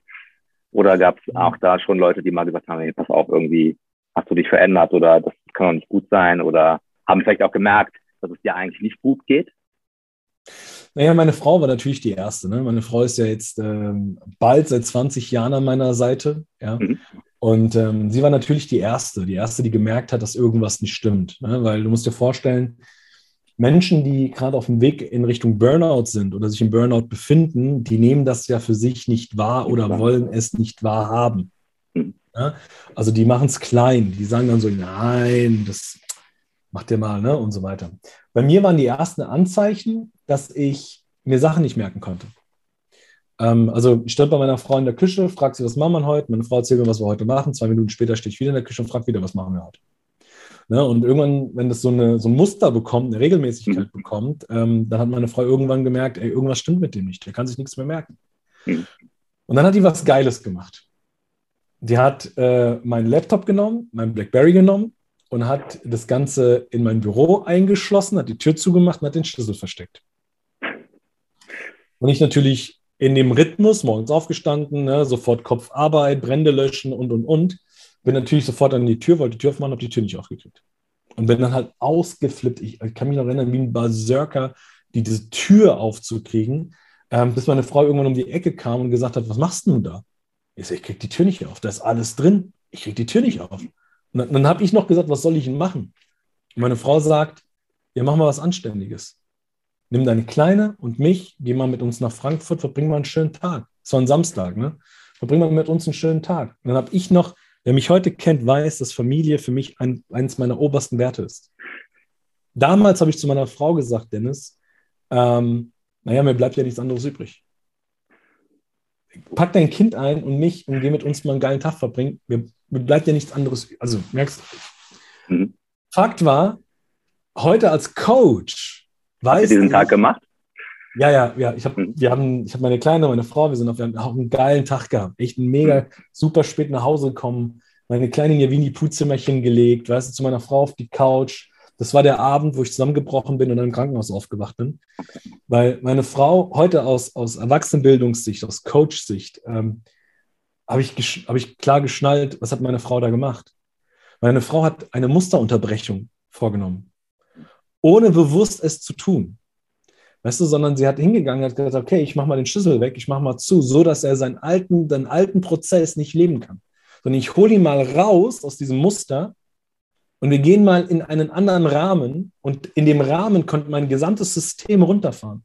Oder gab es auch da schon Leute, die mal gesagt haben, hey, pass auf, irgendwie hast du dich verändert oder das kann doch nicht gut sein oder haben vielleicht auch gemerkt, dass es dir eigentlich nicht gut geht? Naja, meine Frau war natürlich die erste. Ne? Meine Frau ist ja jetzt ähm, bald seit 20 Jahren an meiner Seite. Ja? Mhm. Und ähm, sie war natürlich die Erste, die Erste, die gemerkt hat, dass irgendwas nicht stimmt. Ne? Weil du musst dir vorstellen, Menschen, die gerade auf dem Weg in Richtung Burnout sind oder sich im Burnout befinden, die nehmen das ja für sich nicht wahr oder wollen es nicht wahrhaben. Mhm. Ja? Also die machen es klein. Die sagen dann so, nein, das macht ihr mal, ne? Und so weiter. Bei mir waren die ersten Anzeichen, dass ich mir Sachen nicht merken konnte. Ähm, also ich stand bei meiner Frau in der Küche, fragt sie, was machen wir heute? Meine Frau erzählt mir, was wir heute machen. Zwei Minuten später stehe ich wieder in der Küche und frage wieder, was machen wir heute? Ne? Und irgendwann, wenn das so, eine, so ein Muster bekommt, eine Regelmäßigkeit mhm. bekommt, ähm, dann hat meine Frau irgendwann gemerkt, ey, irgendwas stimmt mit dem nicht. Der kann sich nichts mehr merken. Mhm. Und dann hat die was Geiles gemacht. Die hat äh, meinen Laptop genommen, meinen Blackberry genommen und hat das Ganze in mein Büro eingeschlossen, hat die Tür zugemacht und hat den Schlüssel versteckt. Und ich natürlich in dem Rhythmus, morgens aufgestanden, ne, sofort Kopfarbeit, Brände löschen und, und, und, bin natürlich sofort an die Tür, wollte die Tür aufmachen, habe die Tür nicht aufgekriegt. Und bin dann halt ausgeflippt. Ich, ich, kann mich noch erinnern, wie ein Berserker, die diese Tür aufzukriegen, ähm, bis meine Frau irgendwann um die Ecke kam und gesagt hat, was machst du da? Ich sage, ich krieg die Tür nicht auf, da ist alles drin. Ich krieg die Tür nicht auf. Und dann, dann habe ich noch gesagt, was soll ich denn machen? Und meine Frau sagt, ja, mach mal was Anständiges. Nimm deine Kleine und mich, geh mal mit uns nach Frankfurt, verbring mal einen schönen Tag. Es war ein Samstag, ne? Verbring mal mit uns einen schönen Tag. Und dann habe ich noch, wer mich heute kennt, weiß, dass Familie für mich ein, eines meiner obersten Werte ist. Damals habe ich zu meiner Frau gesagt, Dennis, ähm, naja, mir bleibt ja nichts anderes übrig. Pack dein Kind ein und mich und geh mit uns mal einen geilen Tag verbringen. Mir mir bleibt ja nichts anderes. Also, merkst du? Mhm. Fakt war, heute als Coach weiß Hast du diesen Tag gemacht? Ja, ja, ja. Ich habe, mhm. wir haben, ich habe meine Kleine, meine Frau, wir sind auf, wir haben auch einen geilen Tag gehabt. Echt einen mega, mhm. super spät nach Hause gekommen. Meine Kleine in ihr Winnie-Pooh-Zimmerchen gelegt, weißt du, zu meiner Frau auf die Couch. Das war der Abend, wo ich zusammengebrochen bin und dann im Krankenhaus aufgewacht bin. Weil meine Frau heute aus, aus Erwachsenenbildungssicht, aus Coach-Sicht, ähm, habe ich, hab ich klar geschnallt, was hat meine Frau da gemacht. Meine Frau hat eine Musterunterbrechung vorgenommen, ohne bewusst es zu tun. Weißt du, sondern sie hat hingegangen und hat gesagt, okay, ich mache mal den Schlüssel weg, ich mache mal zu, so dass er seinen alten, den alten Prozess nicht leben kann. Sondern ich hole ihn mal raus aus diesem Muster und wir gehen mal in einen anderen Rahmen und in dem Rahmen konnte mein gesamtes System runterfahren.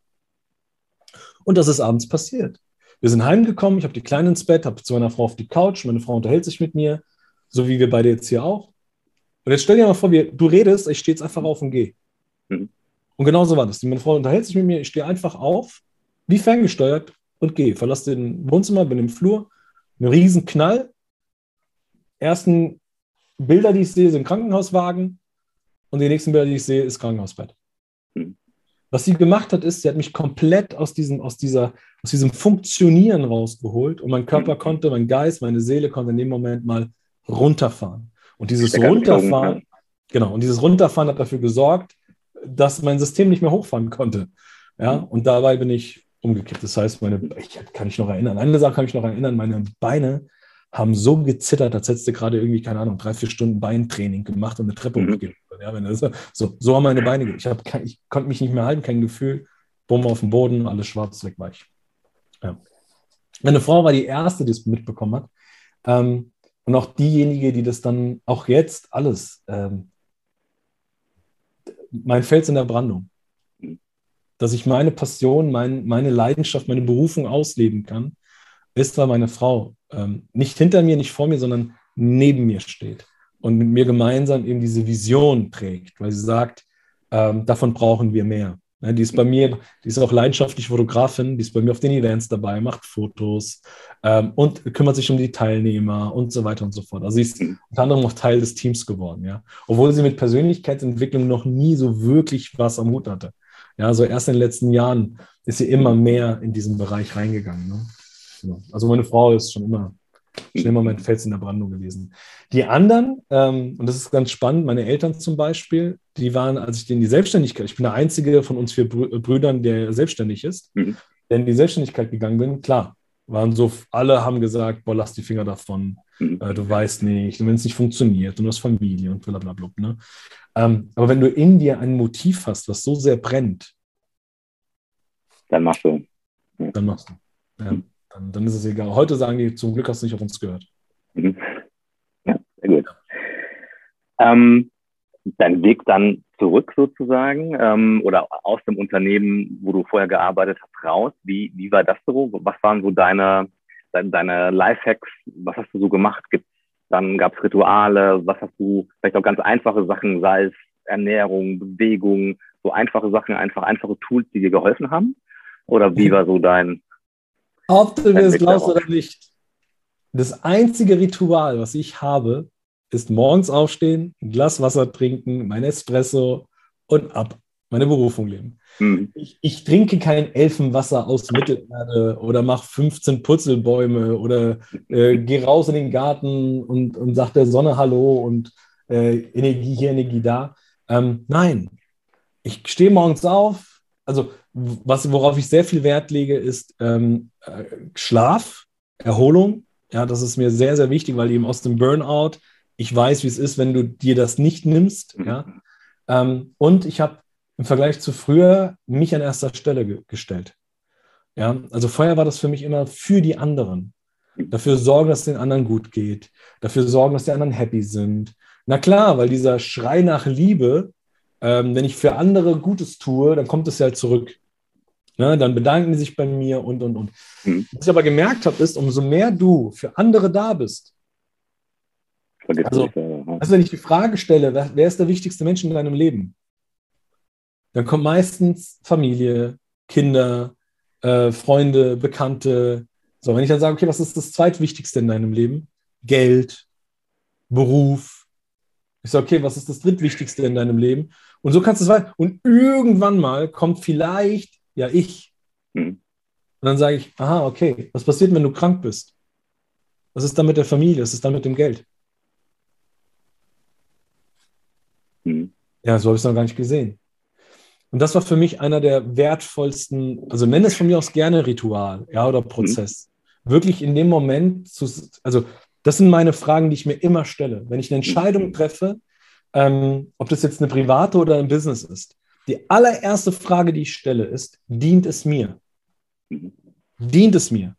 Und das ist abends passiert. Wir sind heimgekommen, ich habe die Kleine ins Bett, habe zu meiner Frau auf die Couch, meine Frau unterhält sich mit mir, so wie wir beide jetzt hier auch. Und jetzt stell dir mal vor, wir, du redest, ich stehe jetzt einfach auf und gehe. Mhm. Und genau so war das. Meine Frau unterhält sich mit mir, ich stehe einfach auf, wie ferngesteuert und gehe. Verlasse den Wohnzimmer, bin im Flur, ein riesen Knall. Ersten Bilder, die ich sehe, sind Krankenhauswagen und die nächsten Bilder, die ich sehe, ist Krankenhausbett. Mhm. Was sie gemacht hat, ist, sie hat mich komplett aus diesem, aus dieser, aus diesem Funktionieren rausgeholt und mein Körper mhm. konnte, mein Geist, meine Seele konnte in dem Moment mal runterfahren. Und dieses Runterfahren, genau, und dieses Runterfahren hat dafür gesorgt, dass mein System nicht mehr hochfahren konnte. Ja, mhm. und dabei bin ich umgekippt. Das heißt, meine, ich kann mich noch erinnern, eine Sache kann ich noch erinnern, meine Beine haben so gezittert, als hättest du gerade irgendwie, keine Ahnung, drei, vier Stunden Beintraining gemacht und eine Treppe mhm. hochgelaufen. Ja, wenn das, so, so haben meine Beine, ich, hab, ich konnte mich nicht mehr halten, kein Gefühl, bumm auf dem Boden, alles schwarz, weg war ich. Ja. Meine Frau war die Erste, die es mitbekommen hat. Ähm, und auch diejenige, die das dann auch jetzt alles ähm, mein Fels in der Brandung. Dass ich meine Passion, mein, meine Leidenschaft, meine Berufung ausleben kann, ist, weil meine Frau ähm, nicht hinter mir, nicht vor mir, sondern neben mir steht und mit mir gemeinsam eben diese Vision trägt, weil sie sagt, ähm, davon brauchen wir mehr. Ja, die ist bei mir, die ist auch leidenschaftlich Fotografin, die ist bei mir auf den Events dabei, macht Fotos ähm, und kümmert sich um die Teilnehmer und so weiter und so fort. Also sie ist unter anderem auch Teil des Teams geworden, ja. Obwohl sie mit Persönlichkeitsentwicklung noch nie so wirklich was am Hut hatte. Ja, so erst in den letzten Jahren ist sie immer mehr in diesen Bereich reingegangen. Ne? Also meine Frau ist schon immer schon immer mein Fels in der Brandung gewesen. Die anderen, ähm, und das ist ganz spannend, meine Eltern zum Beispiel, die waren, als ich in die Selbstständigkeit, ich bin der einzige von uns vier Brüdern, der selbstständig ist, mhm. der in die Selbstständigkeit gegangen bin, klar, waren so, alle haben gesagt, boah, lass die Finger davon, mhm. äh, du weißt nicht, wenn es nicht funktioniert und du hast Familie und blablabla. Ne? Ähm, aber wenn du in dir ein Motiv hast, was so sehr brennt, dann machst du. Ja. Dann machst du. Ja. Mhm. Dann, dann, ist es egal. Heute sagen die, zum Glück hast du nicht auf uns gehört. Mhm. Ja, sehr gut. Ähm, dein Weg dann zurück sozusagen ähm, oder aus dem Unternehmen, wo du vorher gearbeitet hast, raus. Wie, wie war das so? Was waren so deine, deine, deine Lifehacks? Was hast du so gemacht? Gibt's, dann gab es Rituale. Was hast du, vielleicht auch ganz einfache Sachen, sei es Ernährung, Bewegung, so einfache Sachen, einfach einfache Tools, die dir geholfen haben? Oder wie war so dein... Ob du mir es glaubst oder nicht. Das einzige Ritual, was ich habe, ist morgens aufstehen, ein Glas Wasser trinken, mein Espresso und ab. Meine Berufung leben. Mhm. Ich, ich, trinke kein Elfenwasser aus Mittelerde oder mache 15 Putzelbäume oder äh, gehe raus in den Garten und, und sage der Sonne Hallo und äh, Energie hier, Energie da. Ähm, nein, ich stehe morgens auf. Also, was, worauf ich sehr viel Wert lege, ist ähm, äh, Schlaf, Erholung. Ja, das ist mir sehr, sehr wichtig, weil eben aus dem Burnout ich weiß, wie es ist, wenn du dir das nicht nimmst. Mhm. Ja? Ähm, und ich habe im Vergleich zu früher mich an erster Stelle ge gestellt. Ja, also vorher war das für mich immer für die anderen. Dafür sorgen, dass es den anderen gut geht. Dafür sorgen, dass die anderen happy sind. Na klar, weil dieser Schrei nach Liebe, ähm, wenn ich für andere Gutes tue, dann kommt es ja zurück. Ne, dann bedanken die sich bei mir und, und, und. Mhm. Was ich aber gemerkt habe, ist, umso mehr du für andere da bist, also, also, wenn ich die Frage stelle, wer, wer ist der wichtigste Mensch in deinem Leben? Dann kommt meistens Familie, Kinder, äh, Freunde, Bekannte. So, wenn ich dann sage, okay, was ist das zweitwichtigste in deinem Leben? Geld, Beruf. Ich sage, okay, was ist das drittwichtigste in deinem Leben? Und so kannst du es weiter. Und irgendwann mal kommt vielleicht, ja, ich. Hm. Und dann sage ich, aha, okay, was passiert, wenn du krank bist? Was ist dann mit der Familie? Was ist dann mit dem Geld? Mhm. Ja, so habe ich es noch gar nicht gesehen. Und das war für mich einer der wertvollsten, also nenne es von mir aus gerne Ritual, ja, oder Prozess. Mhm. wirklich in dem Moment zu, also das sind meine Fragen, die ich mir immer stelle. Wenn ich eine Entscheidung treffe, ähm, ob das jetzt eine private oder ein Business ist, die allererste Frage, die ich stelle, ist, dient es mir? Dient es mir?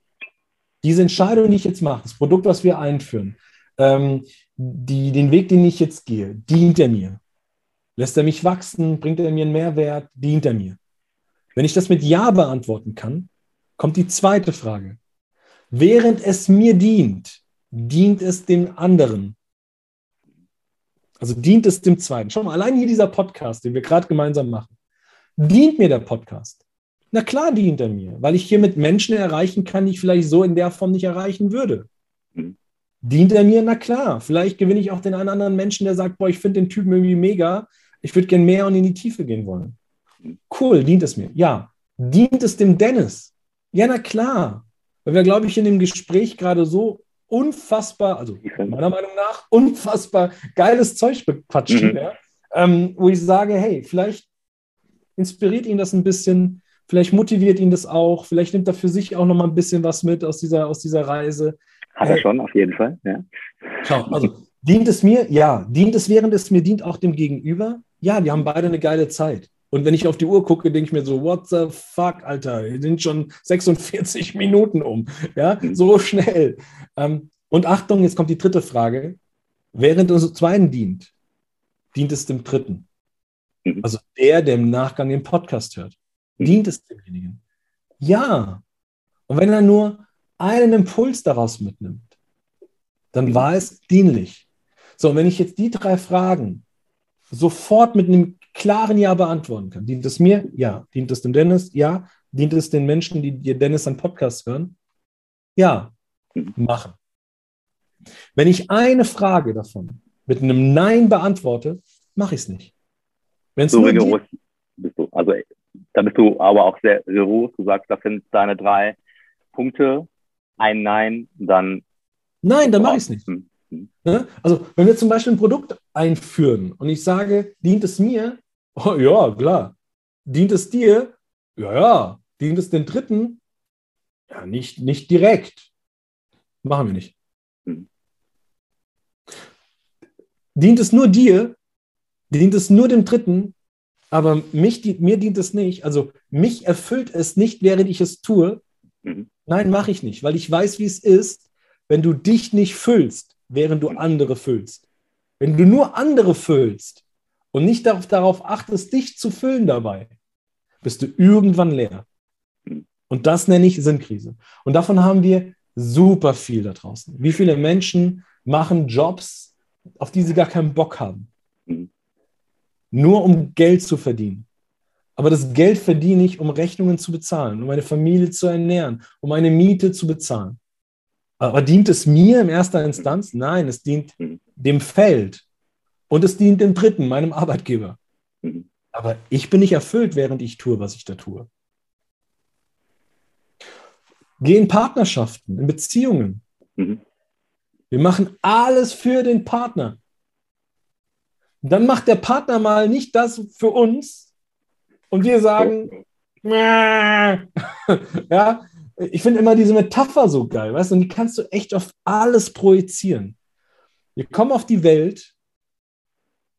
Diese Entscheidung, die ich jetzt mache, das Produkt, was wir einführen, ähm, die, den Weg, den ich jetzt gehe, dient er mir? Lässt er mich wachsen? Bringt er mir einen Mehrwert? Dient er mir? Wenn ich das mit Ja beantworten kann, kommt die zweite Frage. Während es mir dient, dient es dem anderen. Also dient es dem zweiten. Schau mal, allein hier dieser Podcast, den wir gerade gemeinsam machen, dient mir der Podcast. Na klar dient er mir, weil ich hier mit Menschen erreichen kann, die ich vielleicht so in der Form nicht erreichen würde. Mhm. Dient er mir? Na klar. Vielleicht gewinne ich auch den einen anderen Menschen, der sagt, boah, ich finde den Typen irgendwie mega. Ich würde gerne mehr und in die Tiefe gehen wollen. Cool, dient es mir? Ja. Dient es dem Dennis? Ja, na klar. Weil wir, glaube ich, in dem Gespräch gerade so unfassbar, also meiner Meinung nach, unfassbar geiles Zeug bequatschen, mhm. ja? ähm, wo ich sage, hey, vielleicht inspiriert ihn das ein bisschen, vielleicht motiviert ihn das auch, vielleicht nimmt er für sich auch noch mal ein bisschen was mit aus dieser, aus dieser Reise. Hat er schon, auf jeden Fall, ja. Schau, also dient es mir? Ja. Dient es, während es mir dient, auch dem Gegenüber? Ja, wir haben beide eine geile Zeit. Und wenn ich auf die Uhr gucke, denke ich mir so, what the fuck, Alter, hier sind schon 46 Minuten um. Ja, so schnell. Ähm, und Achtung, jetzt kommt die dritte Frage. Während unser zweiten dient, dient es dem dritten. Mhm. Also der, der im Nachgang den Podcast hört. Mhm. Dient es demjenigen? Ja. Und wenn er nur einen Impuls daraus mitnimmt, dann mhm. war es dienlich. So, und wenn ich jetzt die drei Fragen sofort mit einem klaren Ja beantworten kann. Dient es mir? Ja. Dient es dem Dennis? Ja. Dient es den Menschen, die dir Dennis an Podcast hören? Ja. Machen. Wenn ich eine Frage davon mit einem Nein beantworte, mache ich es nicht. Wenn's so rigoros bist du. Also da bist du aber auch sehr rigoros. Du sagst, das sind deine drei Punkte. Ein Nein, dann. Nein, dann mache ich es nicht. Hm. Ne? Also, wenn wir zum Beispiel ein Produkt einführen und ich sage, dient es mir? Oh, ja, klar. Dient es dir? Ja, ja. Dient es den Dritten? Ja, nicht, nicht direkt. Machen wir nicht. Hm. Dient es nur dir? Dient es nur dem Dritten? Aber mich, mir dient es nicht. Also mich erfüllt es nicht, während ich es tue. Mhm. Nein, mache ich nicht, weil ich weiß, wie es ist, wenn du dich nicht füllst während du andere füllst. Wenn du nur andere füllst und nicht darauf, darauf achtest, dich zu füllen dabei, bist du irgendwann leer. Und das nenne ich Sinnkrise. Und davon haben wir super viel da draußen. Wie viele Menschen machen Jobs, auf die sie gar keinen Bock haben? Nur um Geld zu verdienen. Aber das Geld verdiene ich, um Rechnungen zu bezahlen, um meine Familie zu ernähren, um meine Miete zu bezahlen. Aber dient es mir in erster Instanz? Nein, es dient dem Feld und es dient dem Dritten, meinem Arbeitgeber. Aber ich bin nicht erfüllt, während ich tue, was ich da tue. Geh in Partnerschaften, in Beziehungen. Wir machen alles für den Partner. Dann macht der Partner mal nicht das für uns und wir sagen, ja, ich finde immer diese Metapher so geil, weißt du, und die kannst du echt auf alles projizieren. Wir kommen auf die Welt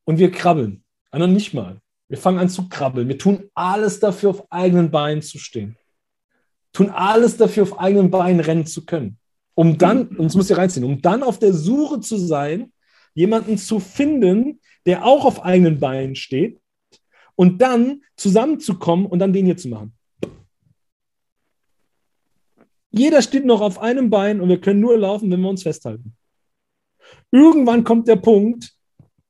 und wir krabbeln. Also nicht mal. Wir fangen an zu krabbeln. Wir tun alles dafür, auf eigenen Beinen zu stehen. Tun alles dafür, auf eigenen Beinen rennen zu können. Um dann, und das muss ihr reinziehen, um dann auf der Suche zu sein, jemanden zu finden, der auch auf eigenen Beinen steht und dann zusammenzukommen und dann den hier zu machen. Jeder steht noch auf einem Bein und wir können nur laufen, wenn wir uns festhalten. Irgendwann kommt der Punkt,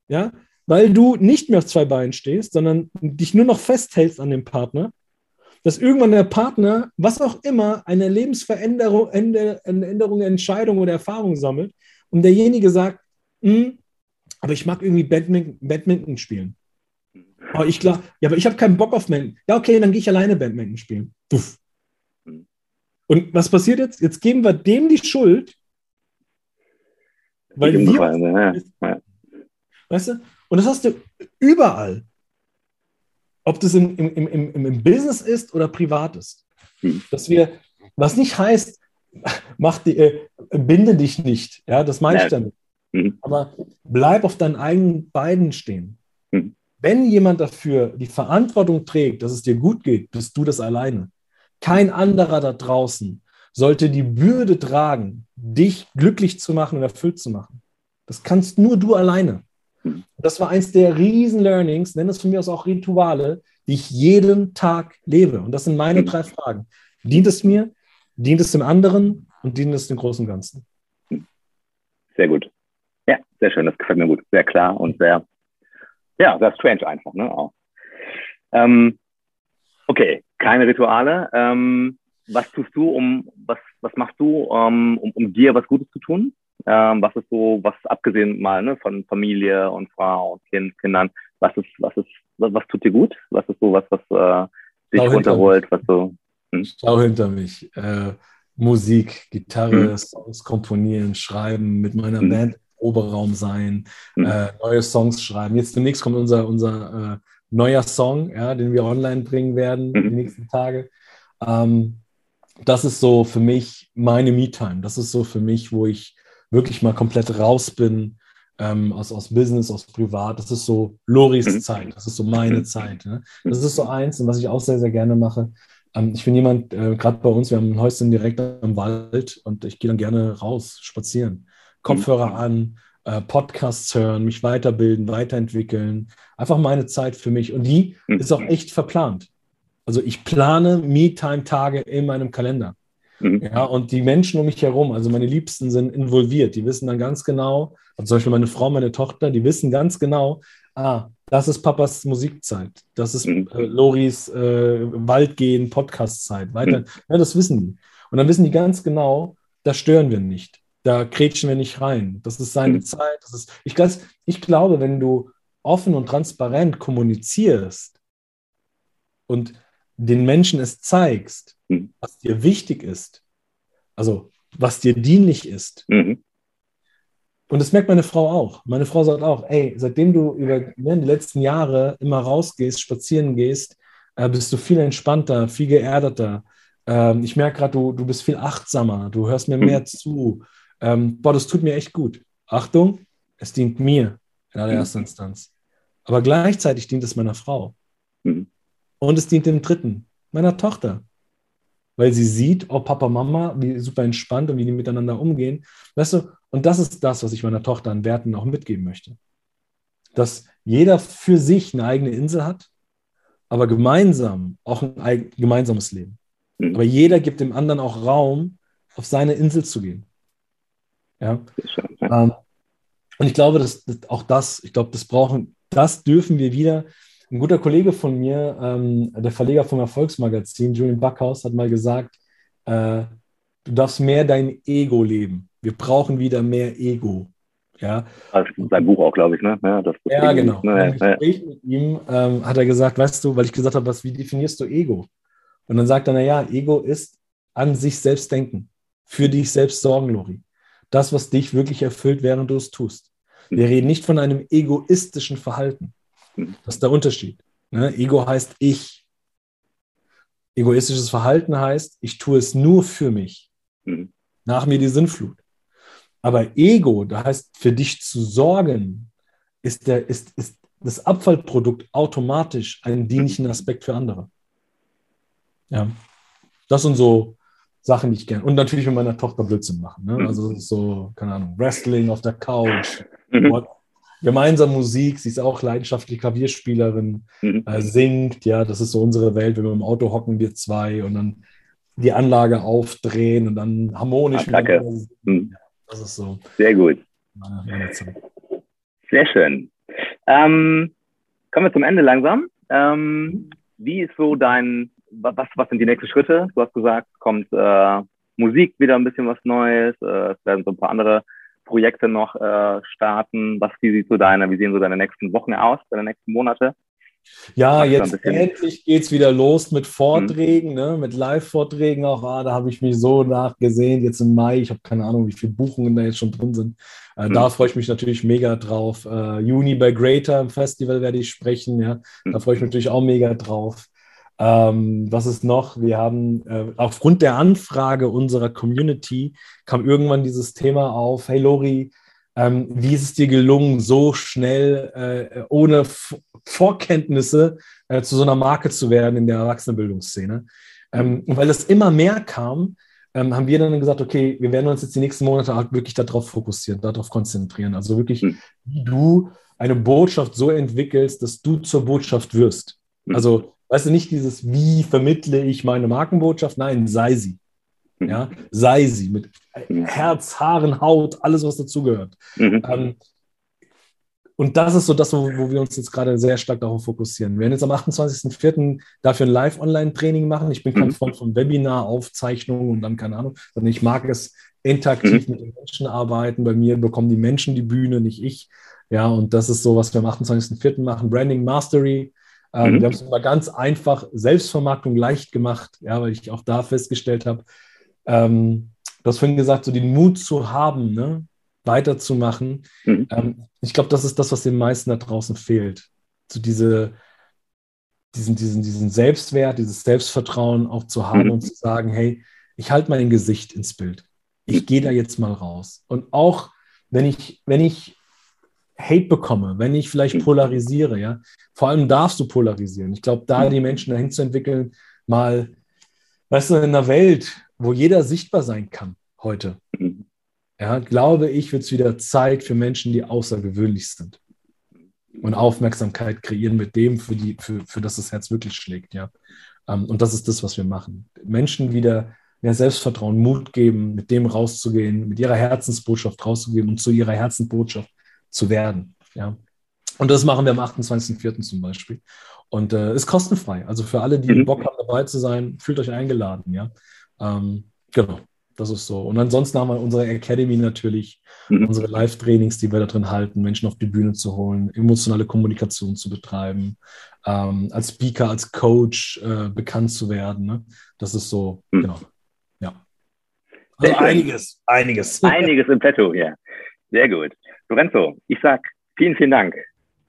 ja, weil du nicht mehr auf zwei Beinen stehst, sondern dich nur noch festhältst an dem Partner, dass irgendwann der Partner, was auch immer, eine Lebensveränderung, eine Änderung, Entscheidung oder Erfahrung sammelt und derjenige sagt, hm, aber ich mag irgendwie Badminton, Badminton spielen. Aber oh, ich klar, ja, aber ich habe keinen Bock auf Badminton. Ja, okay, dann gehe ich alleine Badminton spielen. Puff. Und was passiert jetzt? Jetzt geben wir dem die Schuld, weil wir, ja. Weißt du? Und das hast du überall. Ob das im, im, im, im Business ist oder privat ist. Hm. Dass wir, was nicht heißt, mach die, äh, binde dich nicht. Ja, das meine ich damit. Mhm. Aber bleib auf deinen eigenen Beinen stehen. Mhm. Wenn jemand dafür die Verantwortung trägt, dass es dir gut geht, bist du das alleine. Kein anderer da draußen sollte die Bürde tragen, dich glücklich zu machen und erfüllt zu machen. Das kannst nur du alleine. Das war eins der riesen Learnings, nenn es von mir aus auch Rituale, die ich jeden Tag lebe. Und das sind meine drei Fragen. Dient es mir? Dient es dem anderen? Und dient es dem großen Ganzen? Sehr gut. Ja, sehr schön. Das gefällt mir gut. Sehr klar und sehr, ja, sehr strange einfach. Ne? Auch. Ähm, okay, keine Rituale. Ähm, was tust du, um, was, was machst du, um, um, um dir was Gutes zu tun? Ähm, was ist so, was abgesehen mal ne, von Familie und Frau und kind, Kindern, was ist, was ist, was, was tut dir gut? Was ist so was, was äh, dich runterholt, was so. Hm? Schau hinter mich. Äh, Musik, Gitarre, hm. Songs komponieren, schreiben, mit meiner hm. Band Proberaum sein, hm. äh, neue Songs schreiben. Jetzt demnächst kommt unser, unser äh, neuer Song, ja, den wir online bringen werden hm. die nächsten Tage. Ähm, das ist so für mich meine Me-Time. Das ist so für mich, wo ich wirklich mal komplett raus bin ähm, aus, aus Business, aus Privat. Das ist so Loris mhm. Zeit. Das ist so meine mhm. Zeit. Ne? Das ist so eins, und was ich auch sehr, sehr gerne mache. Ähm, ich bin jemand, äh, gerade bei uns, wir haben ein Häuschen direkt am Wald und ich gehe dann gerne raus, spazieren. Kopfhörer mhm. an, äh, Podcasts hören, mich weiterbilden, weiterentwickeln. Einfach meine Zeit für mich. Und die ist auch echt verplant. Also ich plane Me-Time-Tage in meinem Kalender. Mhm. Ja, und die Menschen um mich herum, also meine Liebsten sind involviert, die wissen dann ganz genau, also zum Beispiel meine Frau, meine Tochter, die wissen ganz genau, ah, das ist Papas Musikzeit, das ist mhm. äh, Loris äh, Waldgehen, Podcastzeit, weiter, mhm. ja, das wissen die. Und dann wissen die ganz genau, da stören wir nicht, da kretschen wir nicht rein, das ist seine mhm. Zeit, das ist, ich, ich glaube, wenn du offen und transparent kommunizierst und den Menschen es zeigst, mhm. was dir wichtig ist, also was dir dienlich ist. Mhm. Und das merkt meine Frau auch. Meine Frau sagt auch, ey, seitdem du über ne, die letzten Jahre immer rausgehst, spazieren gehst, äh, bist du viel entspannter, viel geerdeter. Ähm, ich merke gerade, du, du bist viel achtsamer, du hörst mir mehr mhm. zu. Ähm, boah, das tut mir echt gut. Achtung, es dient mir in allererster mhm. Instanz. Aber gleichzeitig dient es meiner Frau. Mhm. Und es dient dem Dritten, meiner Tochter. Weil sie sieht, oh, Papa, Mama, wie super entspannt und wie die miteinander umgehen. Weißt du, und das ist das, was ich meiner Tochter an Werten auch mitgeben möchte. Dass jeder für sich eine eigene Insel hat, aber gemeinsam auch ein gemeinsames Leben. Mhm. Aber jeder gibt dem anderen auch Raum, auf seine Insel zu gehen. Ja. Ähm, und ich glaube, dass, dass auch das, ich glaube, das brauchen, das dürfen wir wieder ein guter Kollege von mir, ähm, der Verleger vom Erfolgsmagazin, Julian Backhaus, hat mal gesagt, äh, du darfst mehr dein Ego leben. Wir brauchen wieder mehr Ego. Ja. Also sein Buch auch, glaube ich, ne? Ja, das ja genau. Ne? Im Gespräch mit ihm ähm, hat er gesagt, weißt du, weil ich gesagt habe, was, wie definierst du Ego? Und dann sagt er, naja, Ego ist an sich selbst denken, für dich selbst sorgen, Lori. Das, was dich wirklich erfüllt, während du es tust. Wir hm. reden nicht von einem egoistischen Verhalten. Das ist der Unterschied. Ne? Ego heißt ich. Egoistisches Verhalten heißt, ich tue es nur für mich. Mhm. Nach mir die Sinnflut. Aber Ego, da heißt, für dich zu sorgen, ist, der, ist, ist das Abfallprodukt automatisch einen dienlichen Aspekt für andere. Ja. Das sind so Sachen, die ich gerne. Und natürlich mit meiner Tochter Blödsinn machen. Ne? Also so, keine Ahnung, Wrestling auf der Couch, mhm gemeinsam Musik. Sie ist auch leidenschaftliche Klavierspielerin, mhm. äh, singt. Ja, das ist so unsere Welt. Wenn wir im Auto hocken, wir zwei und dann die Anlage aufdrehen und dann harmonisch. Ah, danke. Mhm. Das ist so. Sehr gut. Meine, meine Sehr schön. Ähm, kommen wir zum Ende langsam. Ähm, wie ist so dein, was, was sind die nächsten Schritte? Du hast gesagt, kommt äh, Musik wieder ein bisschen was Neues, äh, es werden so ein paar andere Projekte noch äh, starten? Was wie sieht so deine, wie sehen so deine nächsten Wochen aus, deine nächsten Monate? Ja, jetzt endlich geht es wieder los mit Vorträgen, mhm. ne, mit Live-Vorträgen auch. Ah, da habe ich mich so nachgesehen, jetzt im Mai. Ich habe keine Ahnung, wie viele Buchungen da jetzt schon drin sind. Äh, mhm. Da freue ich mich natürlich mega drauf. Äh, Juni bei Greater im Festival werde ich sprechen. Ja, mhm. da freue ich mich natürlich auch mega drauf. Ähm, was ist noch? Wir haben äh, aufgrund der Anfrage unserer Community kam irgendwann dieses Thema auf, hey Lori, ähm, wie ist es dir gelungen, so schnell äh, ohne F Vorkenntnisse äh, zu so einer Marke zu werden in der Erwachsenenbildungsszene? Ähm, und weil es immer mehr kam, ähm, haben wir dann gesagt, okay, wir werden uns jetzt die nächsten Monate halt wirklich darauf fokussieren, darauf konzentrieren. Also wirklich, hm. wie du eine Botschaft so entwickelst, dass du zur Botschaft wirst. Hm. Also, weißt du, nicht dieses, wie vermittle ich meine Markenbotschaft, nein, sei sie. Hm. Ja, sei sie mit Herz, Haaren, Haut, alles, was dazugehört. Mhm. Ähm, und das ist so das, wo, wo, wir uns jetzt gerade sehr stark darauf fokussieren. Wir werden jetzt am 28.04. dafür ein Live-Online-Training machen. Ich bin kein mhm. Freund von Webinar, Aufzeichnungen und dann keine Ahnung, sondern ich mag es interaktiv mhm. mit den Menschen arbeiten. Bei mir bekommen die Menschen die Bühne, nicht ich. Ja, und das ist so, was wir am 28.04. machen. Branding Mastery. Ähm, mhm. Wir haben es immer ganz einfach, Selbstvermarktung leicht gemacht, ja, weil ich auch da festgestellt habe, ähm, du hast vorhin gesagt, so den Mut zu haben, ne? weiterzumachen. Mhm. Ähm, ich glaube, das ist das, was den meisten da draußen fehlt. So diese, diesen, diesen, diesen Selbstwert, dieses Selbstvertrauen auch zu haben mhm. und zu sagen, hey, ich halte mein Gesicht ins Bild. Ich gehe da jetzt mal raus. Und auch wenn ich, wenn ich Hate bekomme, wenn ich vielleicht mhm. polarisiere, ja, vor allem darfst du polarisieren. Ich glaube, da mhm. die Menschen dahin zu entwickeln, mal, weißt du, in einer Welt, wo jeder sichtbar sein kann heute, mhm ja, glaube ich, wird es wieder Zeit für Menschen, die außergewöhnlich sind und Aufmerksamkeit kreieren mit dem, für, die, für, für das das Herz wirklich schlägt. Ja. Ähm, und das ist das, was wir machen. Menschen wieder mehr Selbstvertrauen, Mut geben, mit dem rauszugehen, mit ihrer Herzensbotschaft rauszugehen und zu ihrer Herzensbotschaft zu werden. Ja. Und das machen wir am 28.04. zum Beispiel. Und äh, ist kostenfrei. Also für alle, die mhm. Bock haben, dabei zu sein, fühlt euch eingeladen. Ja. Ähm, genau. Das ist so. Und ansonsten haben wir unsere Academy natürlich, mhm. unsere Live-Trainings, die wir da drin halten, Menschen auf die Bühne zu holen, emotionale Kommunikation zu betreiben, ähm, als Speaker, als Coach äh, bekannt zu werden. Ne? Das ist so, mhm. genau. Ja. Also einiges, einiges. Einiges im Petto, ja. Sehr gut. Lorenzo, ich sag vielen, vielen Dank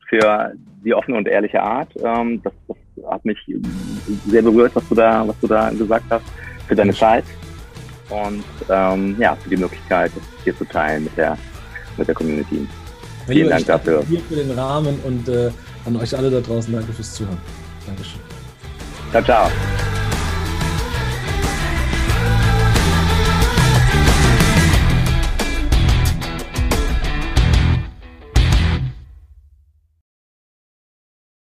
für die offene und ehrliche Art. Ähm, das, das hat mich sehr berührt, was du da, was du da gesagt hast, für deine Zeit und ähm, ja, für die Möglichkeit, das hier zu teilen mit der, mit der Community. Vielen Dank dafür. Hier für den Rahmen und äh, an euch alle da draußen danke fürs Zuhören. Dankeschön. Ciao, ciao.